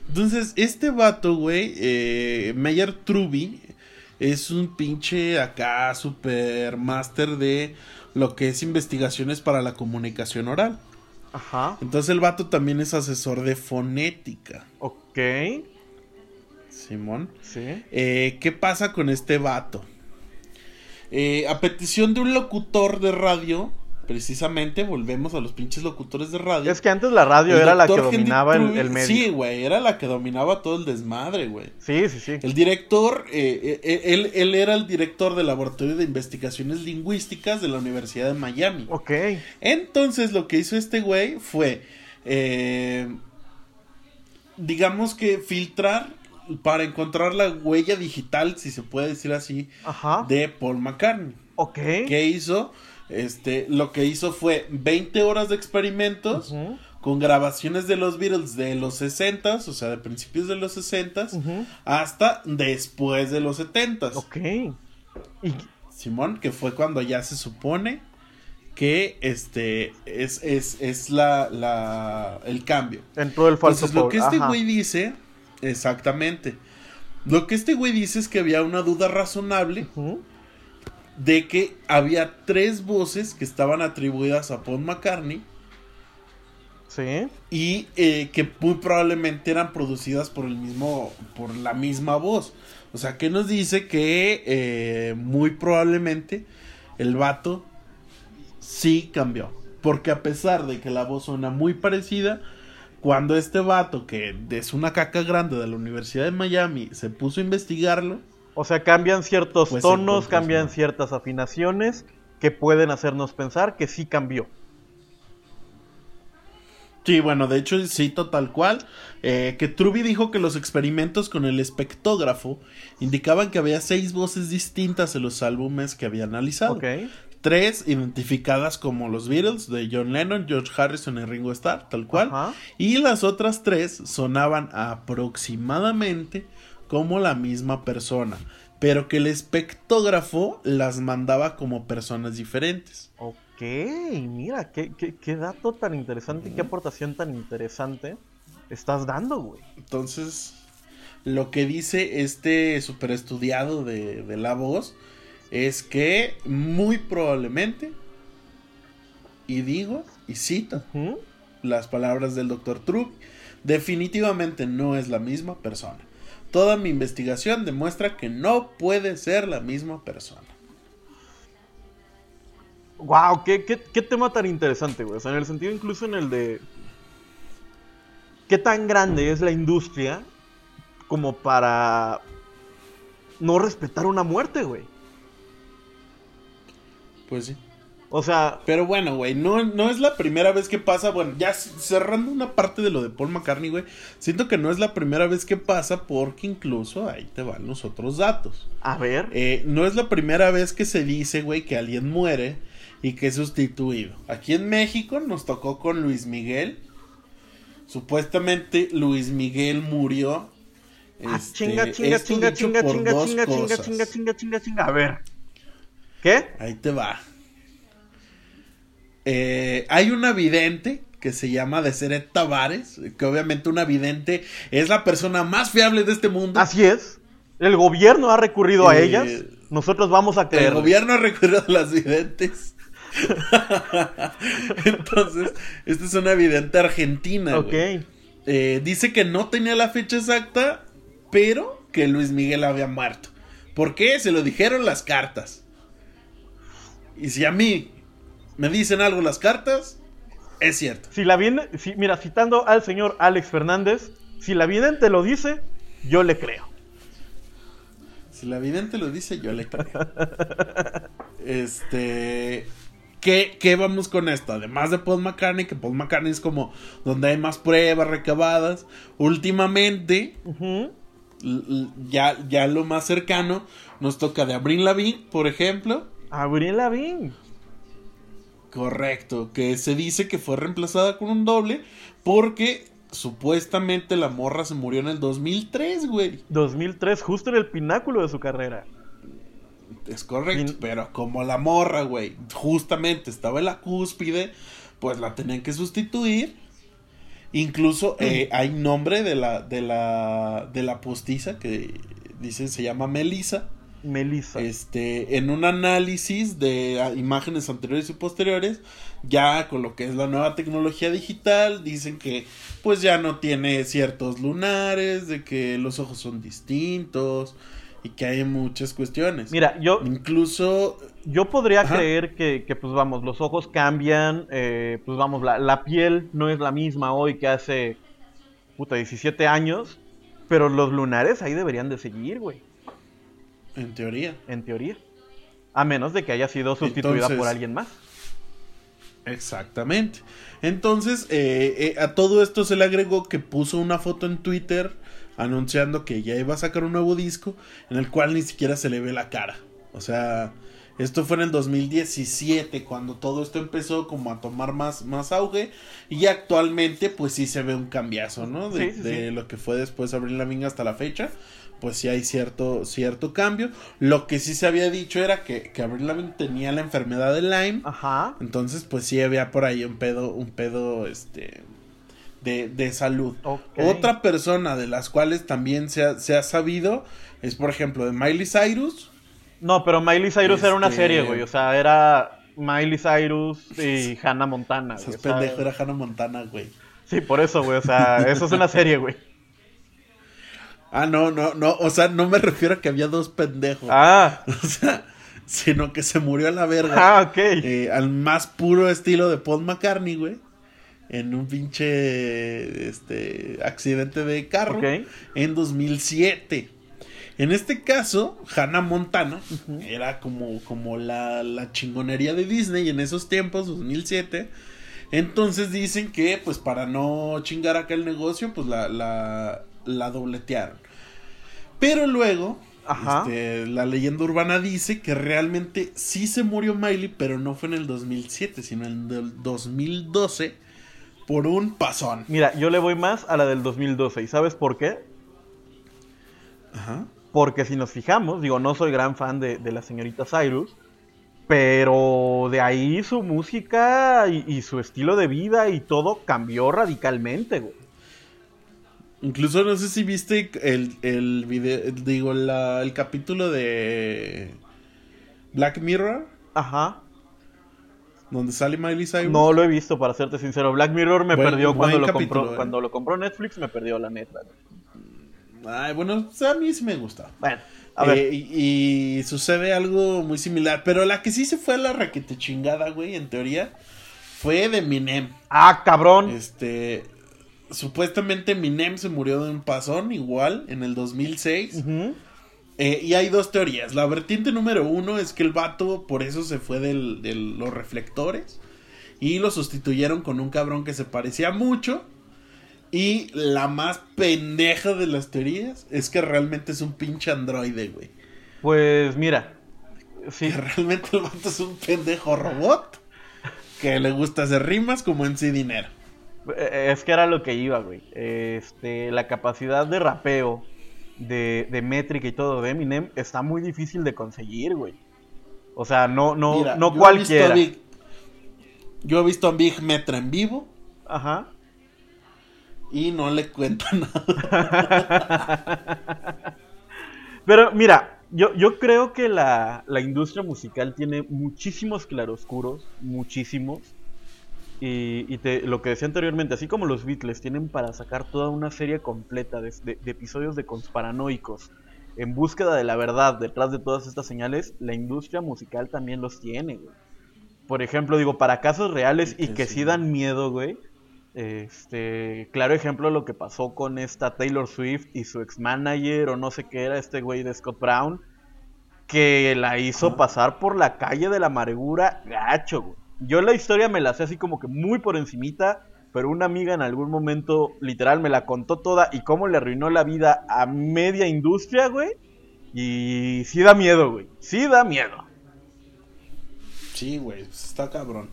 Entonces, este vato, güey, eh, Meyer Truby, es un pinche acá super máster de lo que es investigaciones para la comunicación oral. Ajá. Entonces, el vato también es asesor de fonética. Ok. Simón. Sí. Eh, ¿Qué pasa con este vato? Eh, a petición de un locutor de radio, precisamente, volvemos a los pinches locutores de radio. Es que antes la radio el era la que Henry dominaba el, el medio. Sí, güey, era la que dominaba todo el desmadre, güey. Sí, sí, sí. El director, eh, eh, él, él era el director del Laboratorio de Investigaciones Lingüísticas de la Universidad de Miami. Ok. Entonces lo que hizo este güey fue, eh, digamos que filtrar para encontrar la huella digital, si se puede decir así, Ajá. de Paul McCartney. Ok. ¿Qué hizo? Este, lo que hizo fue 20 horas de experimentos con grabaciones de los Beatles de los 60 o sea, de principios de los 60 Ujú. hasta después de los 70 Ok. Y, Simón, que fue cuando ya se supone que este es, es, es la, la el cambio. entró el falso Entonces, lo que este güey dice, exactamente. Lo que este güey dice es que había una duda razonable. De que había tres voces que estaban atribuidas a Paul McCartney. Sí. Y eh, que muy probablemente eran producidas por el mismo. por la misma voz. O sea, que nos dice que eh, muy probablemente el vato sí cambió. Porque a pesar de que la voz suena muy parecida, cuando este vato, que es una caca grande de la Universidad de Miami, se puso a investigarlo. O sea, cambian ciertos Pues, tonos, cambian ciertas afinaciones que pueden hacernos pensar que sí cambió. Sí, bueno, de hecho cito tal cual, eh, que Truby dijo que los experimentos con el espectógrafo indicaban que había seis voces distintas en los álbumes que había analizado. Ok. Tres identificadas como los Beatles de John Lennon, George Harrison y Ringo Starr, tal cual. Ajá. Y las otras tres sonaban aproximadamente como la misma persona, pero que el espectógrafo las mandaba como personas diferentes. Ok, mira, qué, qué, qué dato tan interesante qué aportación tan interesante estás dando, güey. Entonces, lo que dice este super estudiado de, de la voz es que muy probablemente, y digo, y cito ¿Mm? las palabras del doctor Truby, definitivamente no es la misma persona. Toda mi investigación demuestra que no puede ser la misma persona. Wow, ¿qué, qué, qué tema tan interesante, güey. O sea, en el sentido incluso en el de. ¿Qué tan grande es la industria como para no respetar una muerte, güey? Pues sí. O sea, Pero bueno, güey, no, no es la primera vez que pasa. Bueno, ya cerrando una parte de lo de Paul McCartney, güey. Siento que no es la primera vez que pasa porque incluso ahí te van los otros datos. a ver. Eh, no es la primera vez que se dice, güey, que alguien muere y que es sustituido. Aquí en México nos tocó con Luis Miguel. Supuestamente Luis Miguel murió. Ah, este, chinga, chinga, chinga, chinga, chinga, chinga, chinga, cosas. chinga, chinga, chinga, chinga. A ver. ¿Qué? Ahí te va. Eh, hay una vidente que se llama Deseret Tavares, que obviamente una vidente es la persona más fiable de este mundo. Así es. El gobierno ha recurrido a Eh, ellas. Nosotros vamos a El creer. gobierno ha recurrido a las videntes. [LAUGHS] Entonces, esta es una vidente argentina. Ok. Eh, dice que no tenía la fecha exacta, pero que Luis Miguel había muerto. ¿Por qué? Se lo dijeron las cartas. Y si a mí me dicen algo las cartas, es cierto. Si la viene, si, mira, citando al señor Alex Fernández, si la vidente lo dice, yo le creo. Si la vidente lo dice, yo le creo. este. ¿Qué, ¿Qué vamos con esto? Además de Paul McCartney, que Paul McCartney es como donde hay más pruebas recabadas. Últimamente, ya, ya lo más cercano, nos toca de Avril Lavigne, por ejemplo. Avril Lavigne. Correcto, que se dice que fue reemplazada con un doble porque supuestamente la morra se murió en el 2003, güey. 2003, justo en el pináculo de su carrera. Es correcto, pero como la morra, güey, justamente estaba en la cúspide, pues la tenían que sustituir. Incluso eh, hay nombre de la, de la, de la postiza que dicen se llama Melissa. Melissa. Este, en un análisis de ah, imágenes anteriores y posteriores, ya con lo que es la nueva tecnología digital, dicen que pues ya no tiene ciertos lunares, de que los ojos son distintos y que hay muchas cuestiones. Mira, yo, Incluso, yo podría Ajá. creer que, que, pues vamos, los ojos cambian, eh, pues vamos, la, la piel no es la misma hoy que hace, puta, 17 años, pero los lunares ahí deberían de seguir, güey, en teoría, en teoría. A menos de que haya sido sustituida Entonces- por alguien más. exactamente. Entonces, eh, eh, a todo esto se le agregó que puso una foto en Twitter anunciando que ya iba a sacar un nuevo disco en el cual ni siquiera se le ve la cara. O sea, esto fue en el 2017 cuando todo esto empezó como a tomar más, más auge y actualmente pues sí se ve un cambiazo, ¿no? De, Sí, sí, de sí. lo que fue después de Abril Lavigne hasta la fecha. Pues sí hay cierto, cierto cambio. Lo que sí se había dicho era que, que Avril Lavigne tenía la enfermedad de Lyme. Ajá. Entonces, pues sí había por ahí un pedo, un pedo, este, de, de salud. Otra persona de las cuales también se ha, se ha sabido es, por ejemplo, de Miley Cyrus, No, pero Miley Cyrus era una Este- serie, güey. O sea, era Miley Cyrus y Hannah Montana. güey, Esas o sea, pendejo era Hannah Montana, güey. Sí, por eso, güey. O sea, eso es una serie, güey. Ah, no, no, no. O sea, no me refiero a que había dos pendejos. Ah, [LAUGHS] O sea, sino que se murió a la verga. ah, ok. Eh, al más puro estilo de Paul McCartney, güey. En un pinche este, accidente de carro. Ok. En 2007. En este caso, Hannah Montana era como, como la, la chingonería de Disney en esos tiempos, 2007. Entonces dicen que, pues para no chingar acá el negocio, pues la, la, la dobletearon. Pero luego, Ajá. este, la leyenda urbana dice que realmente sí se murió Miley, pero no fue en el 2007, sino en el 2012 por un pasón. Mira, yo le voy más a la del 2012. ¿Y sabes por qué? Ajá. Porque si nos fijamos, digo, no soy gran fan de, de la señorita Cyrus, pero de ahí su música y, y su estilo de vida y todo cambió radicalmente, güey. Incluso no sé si viste el, el video, digo, la- el capítulo de Black Mirror, Ajá. donde sale Miley Cyrus. No lo he visto, para serte sincero. Black Mirror me perdió cuando lo capítulo, compró. eh. Cuando lo compró Netflix me perdió la neta. Ay, bueno, a mí sí me gusta. Bueno, a ver. Eh, y, y sucede algo muy similar, pero la que sí se fue a la raquete chingada, güey, en teoría, fue de Minem. Ah, cabrón. Este, supuestamente Minem se murió de un pasón igual en el 2006. Ujú. Eh, y hay dos teorías. La vertiente número uno es que el vato por eso se fue del- de los reflectores y lo sustituyeron con un cabrón que se parecía mucho. Y la más pendeja de las teorías es que realmente es un pinche androide, güey. Pues mira. Sí. Que realmente el vato es un pendejo robot que le gusta hacer rimas como en sí dinero. Eh, Es que era lo que iba, güey. Este, la capacidad de rapeo, de, de métrica y todo de Eminem está muy difícil de conseguir, güey. O sea, no, no, Mira, no yo he cualquiera. a Big- yo he visto a Big Metra en vivo Ajá. y no le cuento [LAUGHS] nada. Pero mira, yo, yo creo que la, la industria musical tiene muchísimos claroscuros, muchísimos. Y, y te- lo que decía anteriormente, así como los Beatles tienen para sacar toda una serie completa de, de- de episodios de conspiranoicos en búsqueda de la verdad detrás de todas estas señales, la industria musical también los tiene, güey. Por ejemplo, digo, para casos reales y que sí. sí dan miedo, güey. Este, claro ejemplo lo que pasó con esta Taylor Swift y su ex manager o no sé qué era este güey de Scott Brown que la hizo pasar por la calle de la amargura gacho, güey. Yo la historia me la sé así como que muy por encimita, pero una amiga en algún momento literal me la contó toda y cómo le arruinó la vida a media industria, güey. Y sí da miedo, güey. Sí da miedo. Sí, güey, pues está cabrón.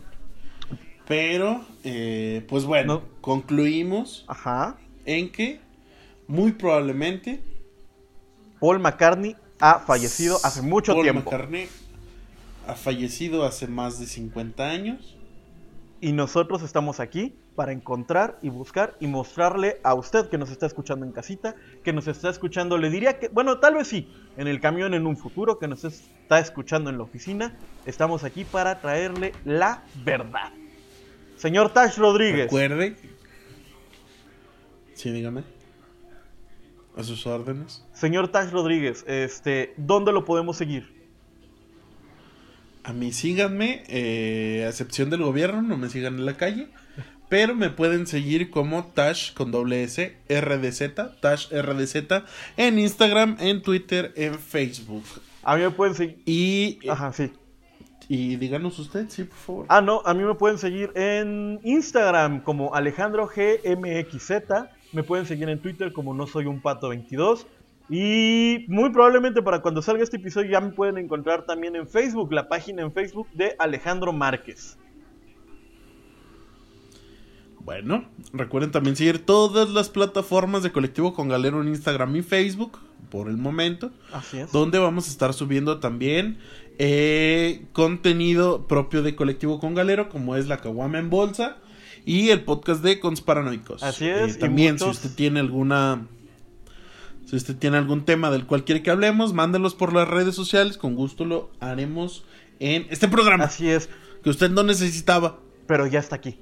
Pero, eh, pues bueno, No. concluimos Ajá. en que muy probablemente Paul McCartney ha fallecido hace mucho Paul tiempo. McCartney ha fallecido hace más de 50 años. Y nosotros estamos aquí para encontrar y buscar y mostrarle a usted que nos está escuchando en casita, que nos está escuchando, le diría que, bueno, tal vez sí, en el camión en un futuro, que nos está escuchando en la oficina, estamos aquí para traerle la verdad. Señor Tash Rodríguez, Recuerde. Sí, dígame. A sus órdenes. señor Tash Rodríguez, este, ¿dónde lo podemos seguir? A mí síganme, eh, a excepción del gobierno, no me sigan en la calle. Pero me pueden seguir como Tash con doble S, RDZ, Tash RDZ, en Instagram, en Twitter, en Facebook. A mí me pueden seguir... Y, Ajá, sí. y díganos usted, sí, por favor. Ah, no, a mí me pueden seguir en Instagram como Alejandro GMXZ. Me pueden seguir en Twitter como No Soy un Pato 22. Y muy probablemente para cuando salga este episodio ya me pueden encontrar también en Facebook, la página en Facebook de Alejandro Márquez. Bueno, recuerden también seguir todas las plataformas de Colectivo con Galero en Instagram y Facebook, por el momento. Así es. donde vamos a estar subiendo también eh, contenido propio de Colectivo con Galero, como es la Caguama en Bolsa y el podcast de Consparanoicos. Así es, Eh, también, muchos- si usted tiene alguna Si usted tiene algún tema del cual quiere que hablemos, mándenlos por las redes sociales. Con gusto lo haremos en este programa. Así es. Que usted no necesitaba. Pero ya está aquí.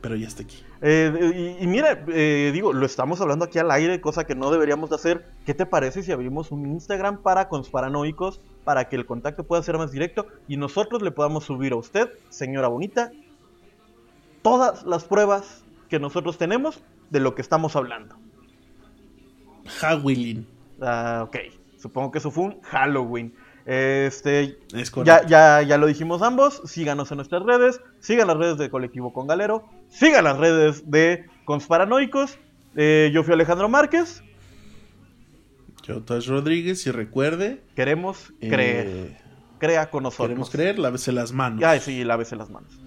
Pero ya está aquí. Eh, y, mira, eh, digo, lo estamos hablando aquí al aire, cosa que no deberíamos de hacer. ¿Qué te parece si abrimos un Instagram para consparanoicos para que el contacto pueda ser más directo y nosotros le podamos subir a usted, señora bonita, todas las pruebas que nosotros tenemos de lo que estamos hablando? Halloween. Ah, ok, supongo que eso fue un Halloween. Este, ya, ya, ya lo dijimos ambos. Síganos en nuestras redes. Sigan las redes de Colectivo Con Galero. Sigan las redes de Consparanoicos. Eh, yo fui Alejandro Márquez. Yo, Tosh Rodríguez. Y recuerde: Queremos creer. Eh, Crea con nosotros. Queremos creer, lávese las manos. Ay, sí, lávese las manos.